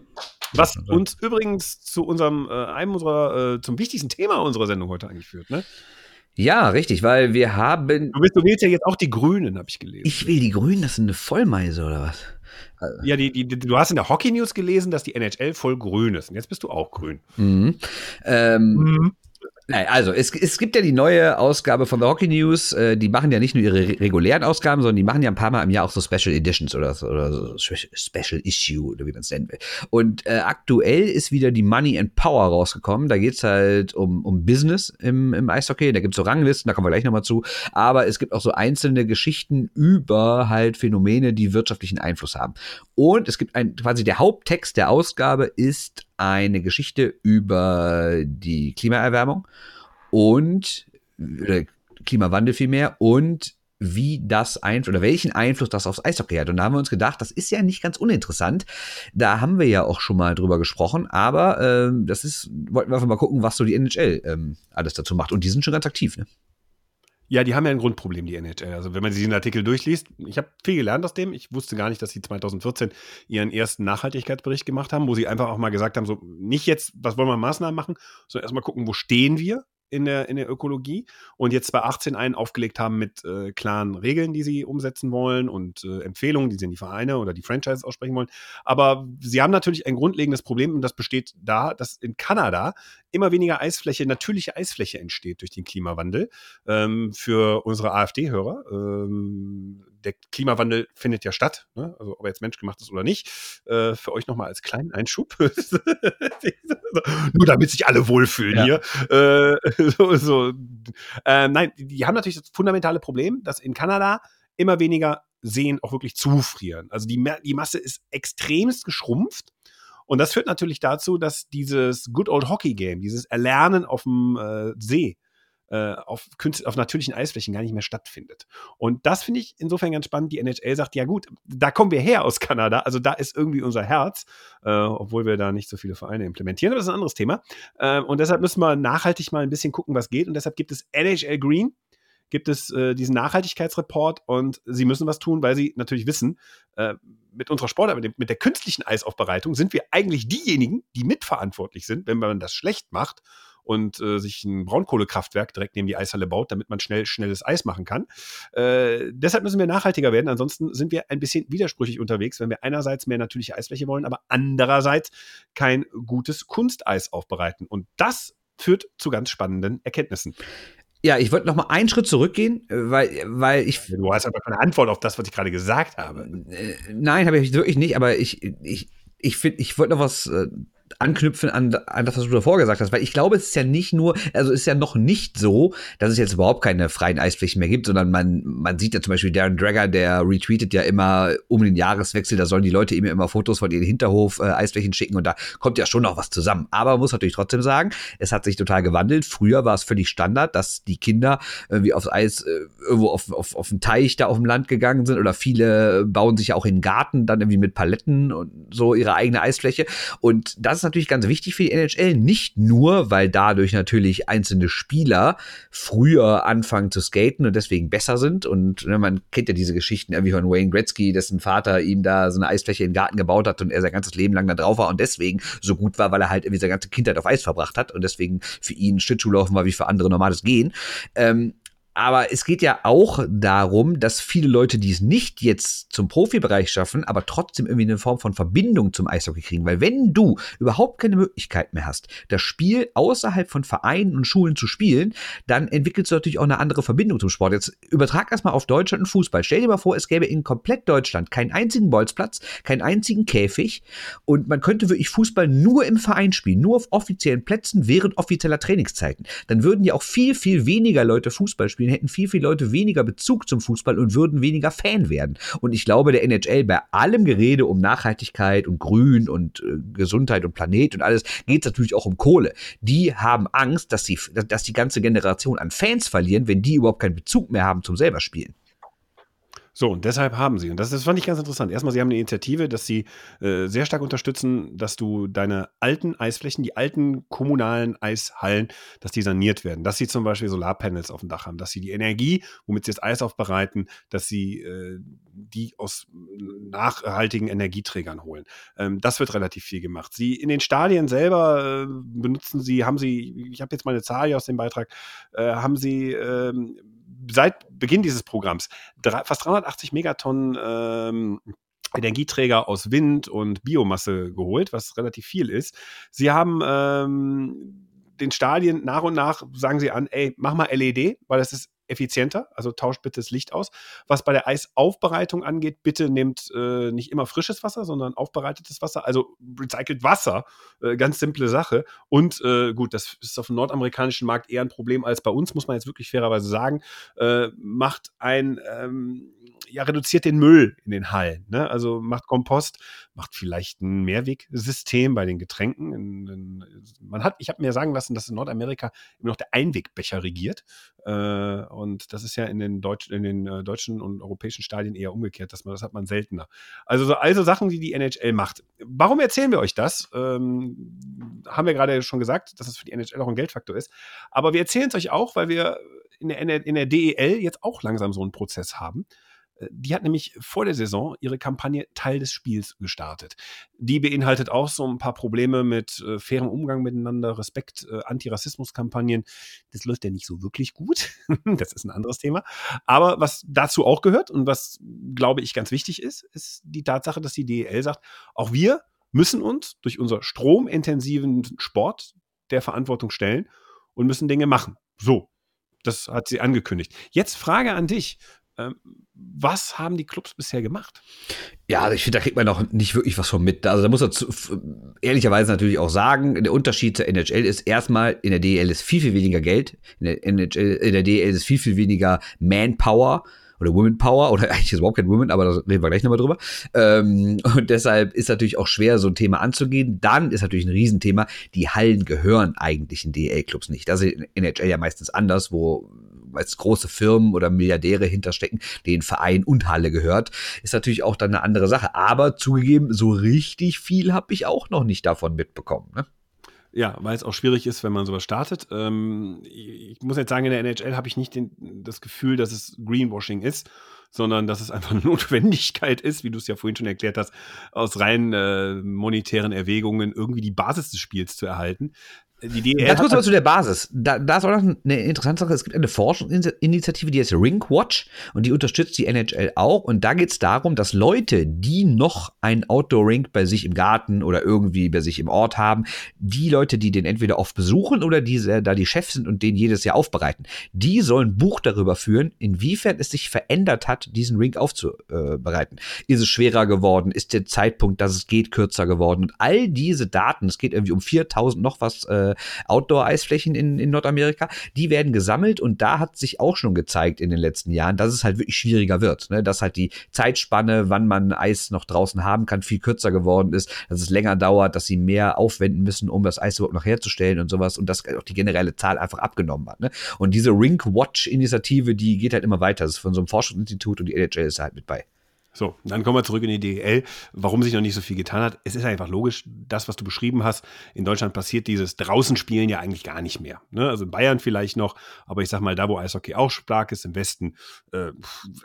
Was uns übrigens zu unserem, äh, einem unserer, äh, zum wichtigsten Thema unserer Sendung heute eigentlich führt, ne? ja, richtig, weil wir haben. Du, bist, du wählst ja jetzt auch die Grünen, habe ich gelesen. Ich will die Grünen, das sind eine Vollmeise oder was? ja, die, die, du hast in der Hockey News gelesen, dass die NHL voll grün ist. Und jetzt bist du auch grün. Mhm. Ähm, Nein, also es, es gibt ja die neue Ausgabe von The Hockey News. Äh, die machen ja nicht nur ihre re- regulären Ausgaben, sondern die machen ja ein paar Mal im Jahr auch so Special Editions oder, oder so Spe- Special Issue oder wie man es nennen will. Und äh, aktuell ist wieder die Money and Power rausgekommen. Da geht's halt um, um Business im, im Eishockey. Da gibt's so Ranglisten, da kommen wir gleich nochmal zu. Aber es gibt auch so einzelne Geschichten über halt Phänomene, die wirtschaftlichen Einfluss haben. Und es gibt ein, quasi der Haupttext der Ausgabe ist eine Geschichte über die Klimaerwärmung und oder Klimawandel vielmehr und wie das Einfluss oder welchen Einfluss das aufs Eishockey hat. Und da haben wir uns gedacht, das ist ja nicht ganz uninteressant. Da haben wir ja auch schon mal drüber gesprochen, aber ähm, das ist, wollten wir einfach mal gucken, was so die NHL ähm, alles dazu macht. Und die sind schon ganz aktiv, ne? Ja, die haben ja ein Grundproblem, die NHL. Also wenn man diesen Artikel durchliest, ich habe viel gelernt aus dem. Ich wusste gar nicht, dass sie 2014 ihren ersten Nachhaltigkeitsbericht gemacht haben, wo sie einfach auch mal gesagt haben, so nicht jetzt, was wollen wir Maßnahmen machen, sondern erstmal gucken, wo stehen wir in der, in der Ökologie und jetzt bei 18 einen aufgelegt haben mit äh, klaren Regeln, die sie umsetzen wollen und äh, Empfehlungen, die sie in die Vereine oder die Franchises aussprechen wollen. Aber sie haben natürlich ein grundlegendes Problem und das besteht da, dass in Kanada immer weniger Eisfläche, natürliche Eisfläche entsteht durch den Klimawandel. Ähm, für unsere AfD-Hörer, ähm, der Klimawandel findet ja statt, ne? also ob er jetzt menschgemacht ist oder nicht. Äh, für euch nochmal als kleinen Einschub. Nur damit sich alle wohlfühlen Ja. hier. Äh, so, so. Ähm, nein, die, haben natürlich das fundamentale Problem, dass in Kanada immer weniger Seen auch wirklich zufrieren. Also die, die Masse ist extremst geschrumpft. Und das führt natürlich dazu, dass dieses Good Old Hockey Game, dieses Erlernen auf dem äh, See, äh, auf, künst- auf natürlichen Eisflächen gar nicht mehr stattfindet. Und das finde ich insofern ganz spannend. Die NHL sagt, ja gut, da kommen wir her aus Kanada, also da ist irgendwie unser Herz, äh, obwohl wir da nicht so viele Vereine implementieren, aber das ist ein anderes Thema. Äh, und deshalb müssen wir nachhaltig mal ein bisschen gucken, was geht. Und deshalb gibt es NHL Green, gibt es äh, diesen Nachhaltigkeitsreport und sie müssen was tun, weil sie natürlich wissen, äh, mit unserer Sportart, mit, mit der künstlichen Eisaufbereitung sind wir eigentlich diejenigen, die mitverantwortlich sind, wenn man das schlecht macht und äh, sich ein Braunkohlekraftwerk direkt neben die Eishalle baut, damit man schnell schnelles Eis machen kann. Äh, deshalb müssen wir nachhaltiger werden. Ansonsten sind wir ein bisschen widersprüchlich unterwegs, wenn wir einerseits mehr natürliche Eisfläche wollen, aber andererseits kein gutes Kunsteis aufbereiten. Und das führt zu ganz spannenden Erkenntnissen. Ja, ich wollte noch mal einen Schritt zurückgehen, äh, weil, weil ich Du hast aber keine Antwort auf das, was ich gerade gesagt habe. Äh, Nein, habe ich wirklich nicht, aber ich, ich, ich finde, ich wollte noch was äh, anknüpfen an, an das, was du davor gesagt hast, weil ich glaube, es ist ja nicht nur, also es ist ja noch nicht so, dass es jetzt überhaupt keine freien Eisflächen mehr gibt, sondern man, man sieht ja zum Beispiel Darren Dragger, der retweetet ja immer um den Jahreswechsel, da sollen die Leute ihm immer Fotos von ihren Hinterhof äh, Eisflächen schicken und da kommt ja schon noch was zusammen. Aber man muss natürlich trotzdem sagen, es hat sich total gewandelt. Früher war es völlig Standard, dass die Kinder irgendwie aufs Eis äh, irgendwo auf, auf, auf einen Teich da auf dem Land gegangen sind oder viele bauen sich ja auch in den Garten dann irgendwie mit Paletten und so ihre eigene Eisfläche. Und das ist natürlich ganz wichtig für die NHL, nicht nur, weil dadurch natürlich einzelne Spieler früher anfangen zu skaten und deswegen besser sind. Und ne, man kennt ja diese Geschichten irgendwie von Wayne Gretzky, dessen Vater ihm da so eine Eisfläche den Garten gebaut hat und er sein ganzes Leben lang da drauf war und deswegen so gut war, weil er halt irgendwie seine ganze Kindheit auf Eis verbracht hat und deswegen für ihn Schlittschuhlaufen war wie für andere normales Gehen. Ähm, aber es geht ja auch darum, dass viele Leute, die es nicht jetzt zum Profibereich schaffen, aber trotzdem irgendwie eine Form von Verbindung zum Eishockey kriegen. Weil wenn du überhaupt keine Möglichkeit mehr hast, das Spiel außerhalb von Vereinen und Schulen zu spielen, dann entwickelst du natürlich auch eine andere Verbindung zum Sport. Jetzt übertrag erstmal auf Deutschland und Fußball. Stell dir mal vor, es gäbe in komplett Deutschland keinen einzigen Bolzplatz, keinen einzigen Käfig und man könnte wirklich Fußball nur im Verein spielen, nur auf offiziellen Plätzen während offizieller Trainingszeiten. Dann würden ja auch viel, viel weniger Leute Fußball spielen spielen, hätten viel, viele Leute weniger Bezug zum Fußball und würden weniger Fan werden. Und ich glaube, der NHL bei allem Gerede um Nachhaltigkeit und Grün und äh, Gesundheit und Planet und alles geht es natürlich auch um Kohle. Die haben Angst, dass, sie, dass die ganze Generation an Fans verlieren, wenn die überhaupt keinen Bezug mehr haben zum selber Spielen. So, und deshalb haben sie, und das, das fand ich ganz interessant. Erstmal, sie haben eine Initiative, dass sie äh, sehr stark unterstützen, dass du deine alten Eisflächen, die alten kommunalen Eishallen, dass die saniert werden. Dass sie zum Beispiel Solarpanels auf dem Dach haben, dass sie die Energie, womit sie das Eis aufbereiten, dass sie äh, die aus nachhaltigen Energieträgern holen. Ähm, das wird relativ viel gemacht. Sie in den Stadien selber äh, benutzen sie, haben sie, ich habe jetzt mal eine Zahl hier aus dem Beitrag, äh, haben sie ähm, seit Beginn dieses Programms drei, fast 380 Megatonnen ähm, Energieträger aus Wind und Biomasse geholt, was relativ viel ist. Sie haben ähm, den Stadien nach und nach, sagen sie an, ey, mach mal LED, weil das ist effizienter, also tauscht bitte das Licht aus. Was bei der Eisaufbereitung angeht, bitte nehmt äh, nicht immer frisches Wasser, sondern aufbereitetes Wasser, also recycelt Wasser, äh, ganz simple Sache. Und äh, gut, das ist auf dem nordamerikanischen Markt eher ein Problem als bei uns, muss man jetzt wirklich fairerweise sagen. Äh, macht ein ähm, ja, reduziert den Müll in den Hallen. Ne? Also macht Kompost, macht vielleicht ein Mehrwegsystem bei den Getränken. Man hat, ich habe mir sagen lassen, dass in Nordamerika immer noch der Einwegbecher regiert. Und das ist ja in den, Deutsch, in den äh, deutschen und europäischen Stadien eher umgekehrt, dass man, das hat man seltener. Also, so, also Sachen, die die NHL macht. Warum erzählen wir euch das? Ähm, haben wir gerade schon gesagt, dass es für die NHL auch ein Geldfaktor ist. Aber wir erzählen es euch auch, weil wir in der, in der DEL jetzt auch langsam so einen Prozess haben. Äh, die hat nämlich vor der Saison ihre Kampagne Teil des Spiels gestartet. Die beinhaltet auch so ein paar Probleme mit äh, fairem Umgang miteinander, Respekt, äh, Antirassismus-Kampagnen. Das läuft ja nicht so wirklich gut. das ist ein anderes Thema. Aber was dazu auch gehört und was, glaube ich, ganz wichtig ist, ist die Tatsache, dass die DEL sagt, auch wir müssen uns durch unser stromintensiven Sport der Verantwortung stellen und müssen Dinge machen. So, das hat sie angekündigt. Jetzt Frage an dich. Ähm, was haben die Clubs bisher gemacht? Ja, also ich finde, da kriegt man noch nicht wirklich was von mit. Also da muss man ehrlicherweise natürlich auch sagen, der Unterschied zur NHL ist erstmal, in der DL ist viel, viel weniger Geld. In der, NHL, in der DL ist viel, viel weniger Manpower oder Women Power oder eigentlich ist überhaupt kein Women, aber da reden wir gleich nochmal drüber. Ähm, und deshalb ist natürlich auch schwer, so ein Thema anzugehen. Dann ist natürlich ein Riesenthema, die Hallen gehören eigentlich in DL-Clubs nicht. Das ist in NHL ja meistens anders, wo als große Firmen oder Milliardäre hinterstecken, denen Verein und Halle gehört, ist natürlich auch dann eine andere Sache. Aber zugegeben, so richtig viel habe ich auch noch nicht davon mitbekommen. Ne? Ja, weil es auch schwierig ist, wenn man sowas startet. Ähm, ich muss jetzt sagen, in der NHL habe ich nicht den, das Gefühl, dass es Greenwashing ist, sondern dass es einfach eine Notwendigkeit ist, wie du es ja vorhin schon erklärt hast, aus rein äh, monetären Erwägungen irgendwie die Basis des Spiels zu erhalten. Die DL Ganz kurz aber zu der Basis. Da, da ist auch noch eine interessante Sache. Es gibt eine Forschungsinitiative, die heißt Rinkwatch und die unterstützt die NHL auch. Und da geht es darum, dass Leute, die noch einen Outdoor-Rink bei sich im Garten oder irgendwie bei sich im Ort haben, die Leute, die den entweder oft besuchen oder die da die Chefs sind und den jedes Jahr aufbereiten, die sollen ein Buch darüber führen, inwiefern es sich verändert hat, diesen Rink aufzubereiten. Ist es schwerer geworden? Ist der Zeitpunkt, dass es geht, kürzer geworden? Und all diese Daten, es geht irgendwie um 4000 noch was äh, Outdoor-Eisflächen in, in Nordamerika, die werden gesammelt und da hat sich auch schon gezeigt in den letzten Jahren, dass es halt wirklich schwieriger wird. Ne? Dass halt die Zeitspanne, wann man Eis noch draußen haben kann, viel kürzer geworden ist, dass es länger dauert, dass sie mehr aufwenden müssen, um das Eis überhaupt noch herzustellen und sowas und dass auch die generelle Zahl einfach abgenommen hat. Ne? Und diese Rink Watch Initiative, die geht halt immer weiter. Das ist von so einem Forschungsinstitut und die NHL ist halt mit bei. So, dann kommen wir zurück in die DEL. Warum sich noch nicht so viel getan hat, es ist einfach logisch, das, was du beschrieben hast, in Deutschland passiert dieses Draußenspielen ja eigentlich gar nicht mehr. Ne? Also in Bayern vielleicht noch, aber ich sag mal, da wo Eishockey auch stark ist, im Westen, äh,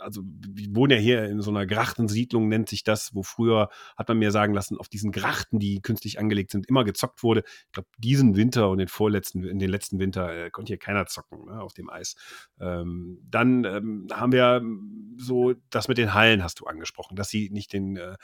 also wir wohnen ja hier in so einer Grachtensiedlung, nennt sich das, wo früher, hat man mir sagen lassen, auf diesen Grachten, die künstlich angelegt sind, immer gezockt wurde. Ich glaube, diesen Winter und den vorletzten, in den letzten Winter äh, konnte hier keiner zocken ne, auf dem Eis. Ähm, dann ähm, haben wir so das mit den Hallen, hast du angesprochen angesprochen, dass sie nicht den, äh,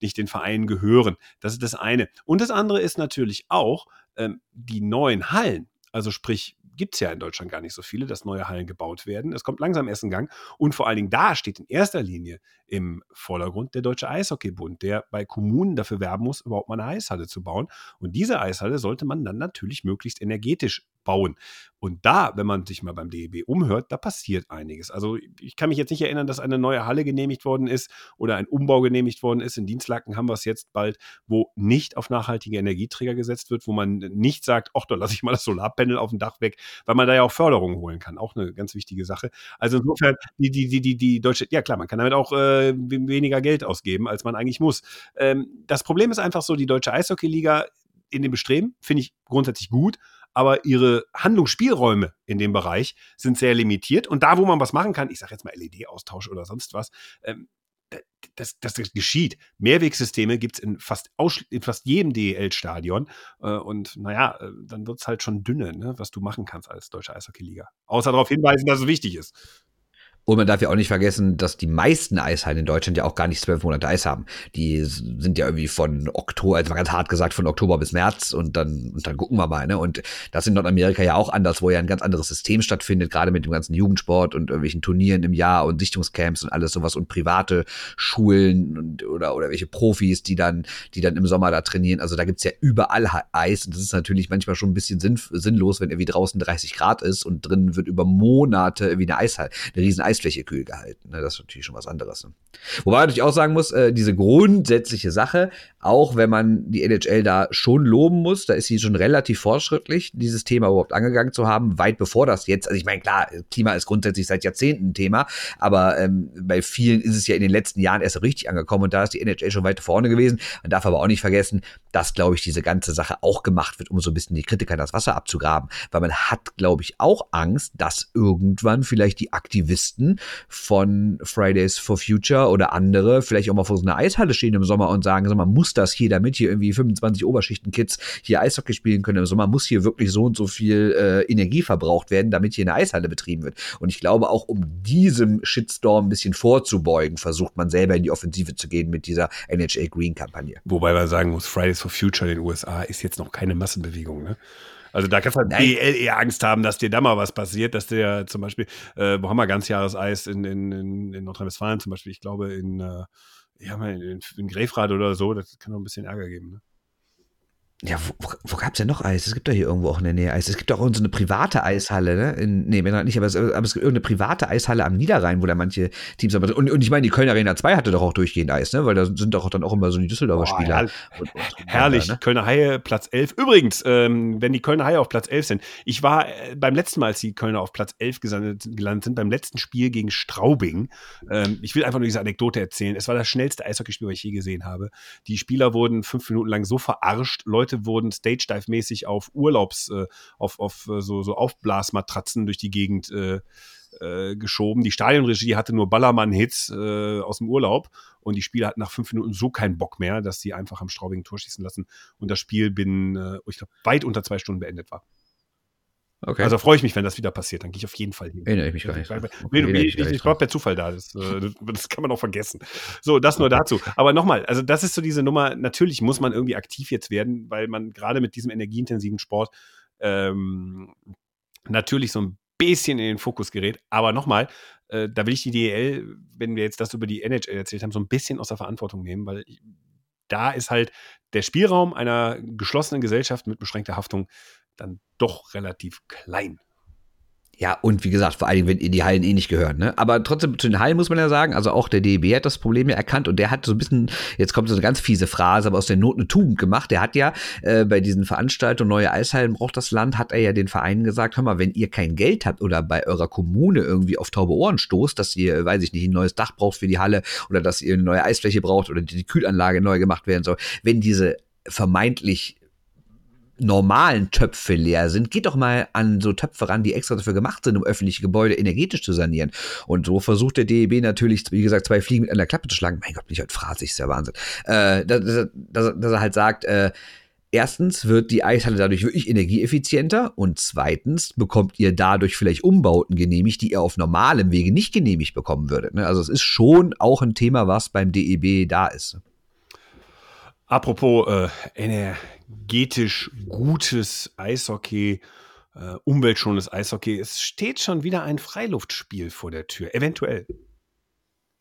nicht den Vereinen gehören. Das ist das eine. Und das andere ist natürlich auch ähm, die neuen Hallen. Also sprich, gibt es ja in Deutschland gar nicht so viele, dass neue Hallen gebaut werden. Es kommt langsam erst in Gang. Und vor allen Dingen da steht in erster Linie im Vordergrund der Deutsche Eishockeybund, der bei Kommunen dafür werben muss, überhaupt mal eine Eishalle zu bauen. Und diese Eishalle sollte man dann natürlich möglichst energetisch bauen. Und da, wenn man sich mal beim DEB umhört, da passiert einiges. Also ich kann mich jetzt nicht erinnern, dass eine neue Halle genehmigt worden ist oder ein Umbau genehmigt worden ist. In Dienstlaken haben wir es jetzt bald, wo nicht auf nachhaltige Energieträger gesetzt wird, wo man nicht sagt, ach, da lasse ich mal das Solarpanel auf dem Dach weg, weil man da ja auch Förderungen holen kann. Auch eine ganz wichtige Sache. Also insofern, die, die, die, die, die deutsche, ja klar, man kann damit auch äh, weniger Geld ausgeben, als man eigentlich muss. Ähm, das Problem ist einfach so, die deutsche Eishockeyliga in dem Bestreben finde ich grundsätzlich gut aber ihre Handlungsspielräume in dem Bereich sind sehr limitiert. Und da, wo man was machen kann, ich sage jetzt mal LED-Austausch oder sonst was, ähm, das, das, das, geschieht. Mehrwegsysteme gibt es in fast, in fast jedem DEL-Stadion. Äh, und naja, äh, dann wird es halt schon dünne, ne, was du machen kannst als deutsche Eishockey-Liga. Außer darauf hinweisen, dass es wichtig ist. Und man darf ja auch nicht vergessen, dass die meisten Eishallen in Deutschland ja auch gar nicht zwölf Monate Eis haben. Die sind ja irgendwie von Oktober, also ganz hart gesagt, von Oktober bis März und dann, und dann gucken wir mal, ne? Und das in Nordamerika ja auch anders, wo ja ein ganz anderes System stattfindet, gerade mit dem ganzen Jugendsport und irgendwelchen Turnieren im Jahr und Sichtungscamps und alles sowas und private Schulen und, oder, oder welche Profis, die dann, die dann im Sommer da trainieren. Also da gibt's ja überall Eis und das ist natürlich manchmal schon ein bisschen sinn, sinnlos, wenn irgendwie draußen 30 Grad ist und drin wird über Monate irgendwie eine Eishalle, eine riesen Eis Eisfläche kühl gehalten. Ne? Das ist natürlich schon was anderes. Ne? Wobei natürlich auch sagen muss, äh, diese grundsätzliche Sache, auch wenn man die NHL da schon loben muss, da ist sie schon relativ fortschrittlich, dieses Thema überhaupt angegangen zu haben, weit bevor das jetzt, also ich meine, klar, Klima ist grundsätzlich seit Jahrzehnten ein Thema, aber ähm, bei vielen ist es ja in den letzten Jahren erst richtig angekommen und da ist die NHL schon weit vorne gewesen. Man darf aber auch nicht vergessen, dass, glaube ich, diese ganze Sache auch gemacht wird, um so ein bisschen die Kritiker das Wasser abzugraben, weil man hat, glaube ich, auch Angst, dass irgendwann vielleicht die Aktivisten von Fridays for Future oder andere vielleicht auch mal vor so einer Eishalle stehen im Sommer und sagen, man muss das hier, damit hier irgendwie 25 Oberschichten-Kids hier Eishockey spielen können im Sommer, muss hier wirklich so und so viel äh, Energie verbraucht werden, damit hier eine Eishalle betrieben wird. Und ich glaube, auch um diesem Shitstorm ein bisschen vorzubeugen, versucht man selber in die Offensive zu gehen mit dieser NHL Green-Kampagne. Wobei man sagen muss, Fridays for Future in den USA ist jetzt noch keine Massenbewegung, ne? Also da kannst du halt DL eher Angst haben, dass dir da mal was passiert, dass der zum Beispiel, äh, wo haben wir Ganzjahreseis in, in, in, in Nordrhein-Westfalen zum Beispiel, ich glaube in, äh, ja, in, in, in Grefrath oder so, das kann auch ein bisschen Ärger geben. Ne? Ja, wo, wo gab es denn noch Eis? Es gibt doch hier irgendwo auch in der Nähe Eis. Es gibt auch so eine private Eishalle, ne? In, nee, nicht, aber es, aber es gibt irgendeine private Eishalle am Niederrhein, wo da manche Teams aber. Und, und ich meine, die Köln Arena 2 hatte doch auch durchgehend Eis, ne? Weil da sind doch dann auch immer so die Düsseldorfer Spieler. Herrlich, und, und, herrlich. Ne? Kölner Haie Platz 11. Übrigens, ähm, wenn die Kölner Haie auf Platz 11 sind, ich war äh, beim letzten Mal, als die Kölner auf Platz 11 gelandet, gelandet sind, beim letzten Spiel gegen Straubing. Ähm, ich will einfach nur diese Anekdote erzählen. Es war das schnellste Eishockeyspiel, was ich je gesehen habe. Die Spieler wurden fünf Minuten lang so verarscht, Leute wurden Stage Dive-mäßig auf Urlaubs, äh, auf, auf äh, so, so Aufblasmatratzen durch die Gegend äh, äh, geschoben. Die Stadionregie hatte nur Ballermann-Hits äh, aus dem Urlaub und die Spieler hatten nach fünf Minuten so keinen Bock mehr, dass sie einfach am Straubing Tor schießen lassen und das Spiel binnen, äh, ich glaube, weit unter zwei Stunden beendet war. Okay. Also freue ich mich, wenn das wieder passiert. Dann gehe ich auf jeden Fall hin. Erinnere ich mich gar nicht. Okay, ich, ich, ich war per Zufall da. Das, äh, das, kann man auch vergessen. So, das nur dazu. Aber nochmal, also das ist so diese Nummer. Natürlich muss man irgendwie aktiv jetzt werden, weil man gerade mit diesem energieintensiven Sport ähm, natürlich so ein bisschen in den Fokus gerät. Aber nochmal, äh, da will ich die DEL, wenn wir jetzt das über die NHL erzählt haben, so ein bisschen aus der Verantwortung nehmen, weil da ist halt der Spielraum einer geschlossenen Gesellschaft mit beschränkter Haftung dann doch relativ klein. Ja, und wie gesagt, vor allen Dingen, wenn ihr die Hallen eh nicht gehören. Ne? Aber trotzdem, zu den Hallen muss man ja sagen, also auch der DEB hat das Problem ja erkannt und der hat so ein bisschen, jetzt kommt so eine ganz fiese Phrase, aber aus der Not eine Tugend gemacht. Der hat ja äh, bei diesen Veranstaltungen Neue Eishallen braucht das Land, hat er ja den Vereinen gesagt, hör mal, wenn ihr kein Geld habt oder bei eurer Kommune irgendwie auf taube Ohren stoßt, dass ihr, weiß ich nicht, ein neues Dach braucht für die Halle oder dass ihr eine neue Eisfläche braucht oder die Kühlanlage neu gemacht werden soll, wenn diese vermeintlich normalen Töpfe leer sind, geht doch mal an so Töpfe ran, die extra dafür gemacht sind, um öffentliche Gebäude energetisch zu sanieren. Und so versucht der DEB natürlich, wie gesagt, zwei Fliegen mit einer Klappe zu schlagen. Mein Gott, bin ich heute phrasig, ist ja Wahnsinn. Äh, dass, dass, dass er halt sagt, äh, Erstens wird die Eishalle dadurch wirklich energieeffizienter und zweitens bekommt ihr dadurch vielleicht Umbauten genehmigt, die ihr auf normalem Wege nicht genehmigt bekommen würdet. Ne? Also es ist schon auch ein Thema, was beim DEB da ist. Apropos äh, energetisch gutes Eishockey, äh, umweltschonendes Eishockey, es steht schon wieder ein Freiluftspiel vor der Tür, eventuell.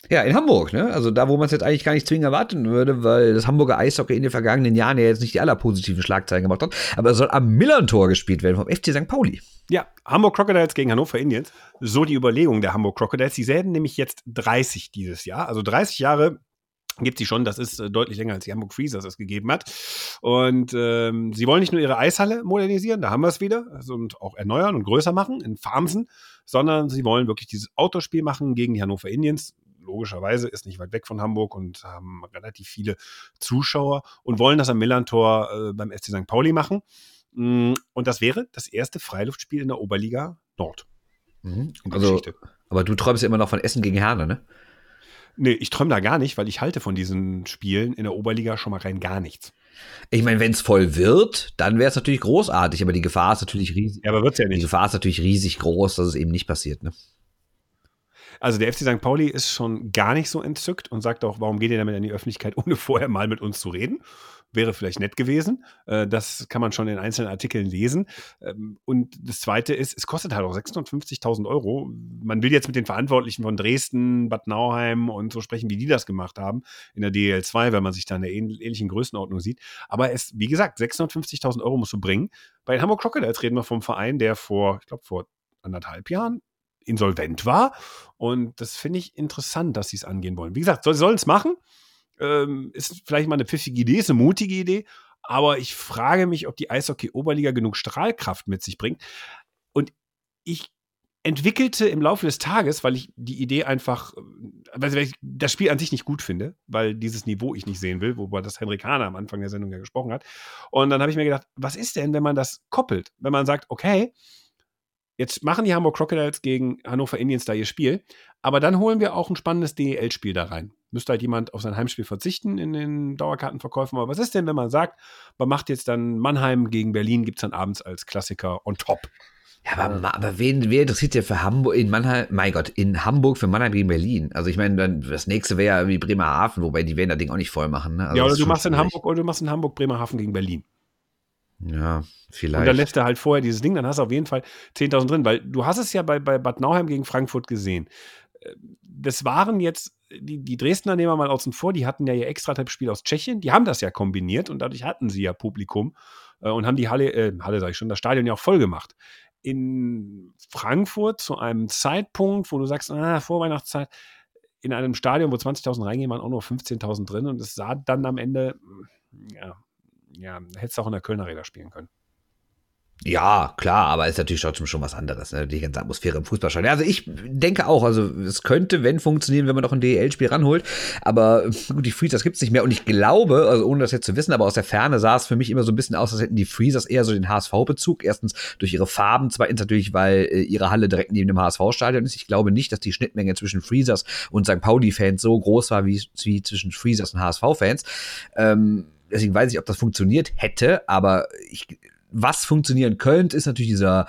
Ja, in Hamburg, ne? Also da, wo man es jetzt eigentlich gar nicht zwingend erwarten würde, weil das Hamburger Eishockey in den vergangenen Jahren ja jetzt nicht die allerpositiven Schlagzeilen gemacht hat. Aber es soll am Millantor gespielt werden vom FC St. Pauli. Ja, Hamburg Crocodiles gegen Hannover Indians. So die Überlegung der Hamburg Crocodiles. Sie werden nämlich jetzt 30 dieses Jahr. Also 30 Jahre gibt sie schon. Das ist äh, deutlich länger, als die Hamburg Freezers es gegeben hat. Und ähm, sie wollen nicht nur ihre Eishalle modernisieren, da haben wir es wieder, also, und auch erneuern und größer machen in Farmsen, sondern sie wollen wirklich dieses Autospiel machen gegen die Hannover Indians. Logischerweise ist nicht weit weg von Hamburg und haben relativ viele Zuschauer und wollen das am Millantor äh, beim SC St. Pauli machen. Mm, und das wäre das erste Freiluftspiel in der Oberliga Nord. Mhm. Also, aber du träumst ja immer noch von Essen gegen Herne, ne? Nee, ich träume da gar nicht, weil ich halte von diesen Spielen in der Oberliga schon mal rein gar nichts. Ich meine, wenn es voll wird, dann wäre es natürlich großartig, aber die Gefahr ist natürlich riesig. Ja, aber wird's ja nicht. Die Gefahr ist natürlich riesig groß, dass es eben nicht passiert, ne? Also der FC St. Pauli ist schon gar nicht so entzückt und sagt auch, warum geht ihr damit in die Öffentlichkeit, ohne vorher mal mit uns zu reden? Wäre vielleicht nett gewesen. Äh, das kann man schon in einzelnen Artikeln lesen. Ähm, und das Zweite ist, es kostet halt auch 650.000 Euro. Man will jetzt mit den Verantwortlichen von Dresden, Bad Nauheim und so sprechen, wie die das gemacht haben in der DL2, wenn man sich da in der ähnlichen Größenordnung sieht. Aber es, wie gesagt, 650.000 Euro musst du bringen. Bei den Hamburg Crocodiles reden wir vom Verein, der vor, ich glaube, vor anderthalb Jahren insolvent war. Und das finde ich interessant, dass sie es angehen wollen. Wie gesagt, sie sollen es machen. Ähm, ist vielleicht mal eine pfiffige Idee, ist eine mutige Idee, aber ich frage mich, ob die Eishockey-Oberliga genug Strahlkraft mit sich bringt. Und ich entwickelte im Laufe des Tages, weil ich die Idee einfach, äh, weil ich das Spiel an sich nicht gut finde, weil dieses Niveau ich nicht sehen will, wobei das Henrik Hahner am Anfang der Sendung ja gesprochen hat. Und dann habe ich mir gedacht, was ist denn, wenn man das koppelt? Wenn man sagt, okay, jetzt machen die Hamburg Crocodiles gegen Hannover Indians da ihr Spiel, aber dann holen wir auch ein spannendes DEL-Spiel da rein müsste halt jemand auf sein Heimspiel verzichten in den Dauerkartenverkäufen. Aber was ist denn, wenn man sagt, man macht jetzt dann Mannheim gegen Berlin, gibt es dann abends als Klassiker on top? Ja, aber, aber wen, wer interessiert ja für Hamburg, in Mannheim, mein Gott, in Hamburg für Mannheim gegen Berlin? Also ich meine, das nächste wäre ja wie Bremerhaven, wobei die werden das Ding auch nicht voll machen. Ne? Also ja, oder du machst in Hamburg, oder du machst in Hamburg Bremerhaven gegen Berlin. Ja, vielleicht. Und dann lässt er halt vorher dieses Ding, dann hast du auf jeden Fall 10.000 drin, weil du hast es ja bei, bei Bad Nauheim gegen Frankfurt gesehen. Das waren jetzt die, die Dresdner nehmen wir mal außen vor, die hatten ja ihr Extra-Type-Spiel aus Tschechien, die haben das ja kombiniert und dadurch hatten sie ja Publikum äh, und haben die Halle, äh, Halle sag ich schon, das Stadion ja auch voll gemacht. In Frankfurt zu einem Zeitpunkt, wo du sagst, ah, Vorweihnachtszeit, in einem Stadion, wo 20.000 reingehen, waren auch nur 15.000 drin und es sah dann am Ende, ja, ja, hättest du auch in der Kölner Räder spielen können. Ja, klar, aber ist natürlich trotzdem schon was anderes, ne? die ganze Atmosphäre im Fußballstadion. Also ich denke auch, also es könnte, wenn funktionieren, wenn man doch ein DEL-Spiel ranholt, aber gut, die Freezers gibt's nicht mehr und ich glaube, also ohne das jetzt zu wissen, aber aus der Ferne sah es für mich immer so ein bisschen aus, als hätten die Freezers eher so den HSV-Bezug. Erstens durch ihre Farben, zweitens natürlich, weil äh, ihre Halle direkt neben dem HSV-Stadion ist. Ich glaube nicht, dass die Schnittmenge zwischen Freezers und St. Pauli-Fans so groß war wie, wie zwischen Freezers und HSV-Fans. Ähm, deswegen weiß ich, ob das funktioniert hätte, aber ich was funktionieren könnte, ist natürlich dieser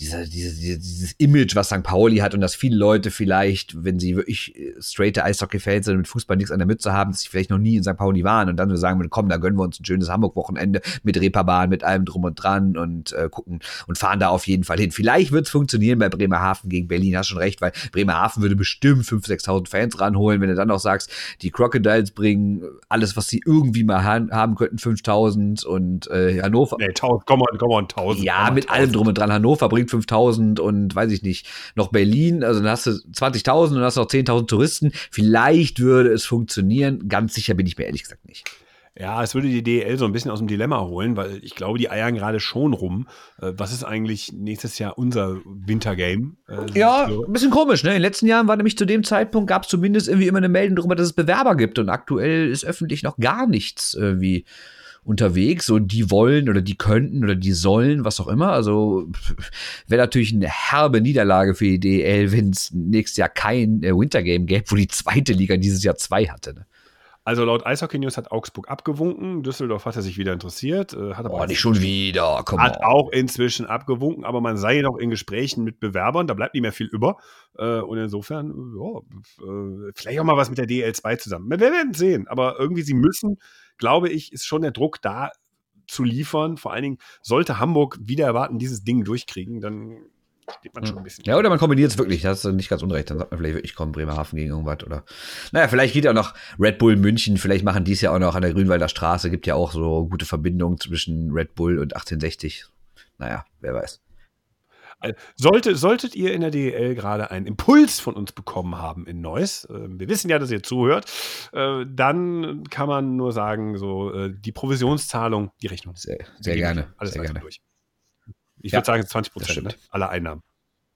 dieser, dieses, dieses Image, was St. Pauli hat und dass viele Leute vielleicht, wenn sie wirklich äh, straighte Eishockey-Fans sind und mit Fußball nichts an der Mütze haben, dass sie vielleicht noch nie in St. Pauli waren und dann so sagen würden, komm, da gönnen wir uns ein schönes Hamburg-Wochenende mit Reeperbahn, mit allem drum und dran und äh, gucken und fahren da auf jeden Fall hin. Vielleicht wird es funktionieren bei Bremerhaven gegen Berlin, hast schon recht, weil Bremerhaven würde bestimmt 5.000, 6.000 Fans ranholen, wenn du dann auch sagst, die Crocodiles bringen alles, was sie irgendwie mal haben könnten, 5.000 und äh, Hannover. Nee, 1.000, komm on, komm on, 1.000. Ja, mit allem drum und dran. Hannover bringt 5000 und weiß ich nicht, noch Berlin, also dann hast du 20.000 und hast noch 10.000 Touristen. Vielleicht würde es funktionieren. Ganz sicher bin ich mir ehrlich gesagt nicht. Ja, es würde die DL so ein bisschen aus dem Dilemma holen, weil ich glaube, die eiern gerade schon rum. Äh, was ist eigentlich nächstes Jahr unser Wintergame? Äh, ja, so. ein bisschen komisch. Ne? In den letzten Jahren war nämlich zu dem Zeitpunkt, gab es zumindest irgendwie immer eine Meldung darüber, dass es Bewerber gibt. Und aktuell ist öffentlich noch gar nichts irgendwie unterwegs und die wollen oder die könnten oder die sollen, was auch immer. Also wäre natürlich eine herbe Niederlage für die DL, wenn es nächstes Jahr kein äh, Wintergame gäbe, wo die zweite Liga dieses Jahr zwei hatte. Ne? Also laut Eishockey News hat Augsburg abgewunken. Düsseldorf hat er sich wieder interessiert. Äh, hat aber oh, nicht schon wieder. Come hat on. auch inzwischen abgewunken, aber man sei noch in Gesprächen mit Bewerbern. Da bleibt nicht mehr viel über. Äh, und insofern, ja, äh, vielleicht auch mal was mit der DL2 zusammen. Wir werden sehen. Aber irgendwie, sie müssen, glaube ich, ist schon der Druck da zu liefern. Vor allen Dingen sollte Hamburg wieder erwarten, dieses Ding durchkriegen, dann steht man schon ein bisschen. Ja, oder man kombiniert es wirklich. Das ist nicht ganz unrecht. Dann sagt man vielleicht wirklich, komm, Bremerhaven gegen irgendwas. Oder, naja, vielleicht geht ja auch noch Red Bull München. Vielleicht machen die es ja auch noch an der Grünwalder Straße. Gibt ja auch so gute Verbindungen zwischen Red Bull und 1860. Naja, wer weiß. Äh, sollte, solltet ihr in der DL gerade einen Impuls von uns bekommen haben in Neuss, äh, wir wissen ja, dass ihr zuhört, äh, dann kann man nur sagen, so äh, die Provisionszahlung, die Rechnung. Sehr, sehr gerne. Alles sehr gerne. durch. Ich ja, würde sagen 20 Prozent ne? aller Einnahmen.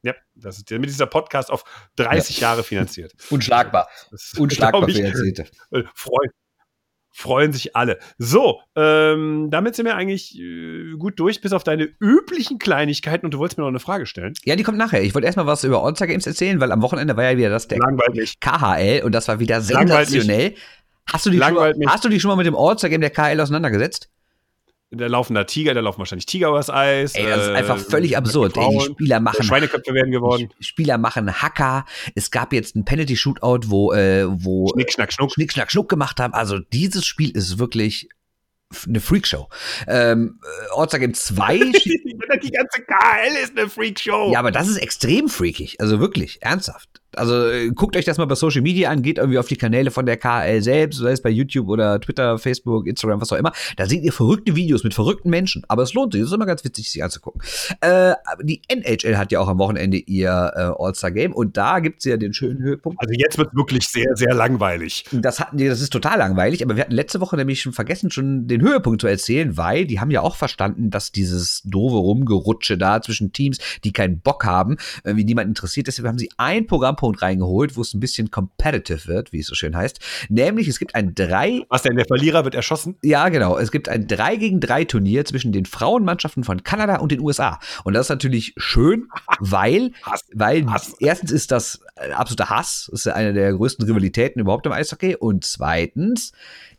Ja, das ist mit dieser Podcast auf 30 ja. Jahre finanziert. Unschlagbar. Das, Unschlagbar ich, finanziert. Freuen, freuen sich alle. So, ähm, damit sind wir eigentlich äh, gut durch, bis auf deine üblichen Kleinigkeiten. Und du wolltest mir noch eine Frage stellen. Ja, die kommt nachher. Ich wollte erstmal was über All-Star Games erzählen, weil am Wochenende war ja wieder das der Langweilig. KHL und das war wieder sensationell. Hast du, dich schon, hast du dich schon mal mit dem All-Star Game der KHL auseinandergesetzt? Da laufen da Tiger, da laufen wahrscheinlich Tiger übers Eis. Ey, das ist einfach äh, völlig absurd. Ey, die Spieler machen Schweineköpfe werden geworden. Spieler machen Hacker. Es gab jetzt ein Penalty Shootout, wo äh, wo Schnick schnack schnuck Schnick schnack schnuck gemacht haben. Also dieses Spiel ist wirklich eine Freakshow. Ähm, All-Star Game 2. die ganze KL ist eine Freakshow. Ja, aber das ist extrem freakig. Also wirklich, ernsthaft. Also äh, guckt euch das mal bei Social Media an, geht irgendwie auf die Kanäle von der KL selbst, sei es bei YouTube oder Twitter, Facebook, Instagram, was auch immer. Da seht ihr verrückte Videos mit verrückten Menschen. Aber es lohnt sich, es ist immer ganz witzig, sich anzugucken. Äh, die NHL hat ja auch am Wochenende ihr äh, All-Star-Game und da gibt es ja den schönen Höhepunkt. Also jetzt wird wirklich sehr, sehr langweilig. Das, hatten das ist total langweilig, aber wir hatten letzte Woche nämlich schon vergessen, schon den Höhepunkt zu erzählen, weil die haben ja auch verstanden, dass dieses doofe Rumgerutsche da zwischen Teams, die keinen Bock haben, wie niemand interessiert. Deshalb haben sie ein Programm Punkt reingeholt, wo es ein bisschen competitive wird, wie es so schön heißt. Nämlich, es gibt ein 3. Was denn, der Verlierer wird erschossen? Ja, genau. Es gibt ein 3 gegen 3 Turnier zwischen den Frauenmannschaften von Kanada und den USA. Und das ist natürlich schön, weil, Hass. weil Hass. erstens ist das absoluter Hass. Das ist eine der größten Rivalitäten überhaupt im Eishockey. Und zweitens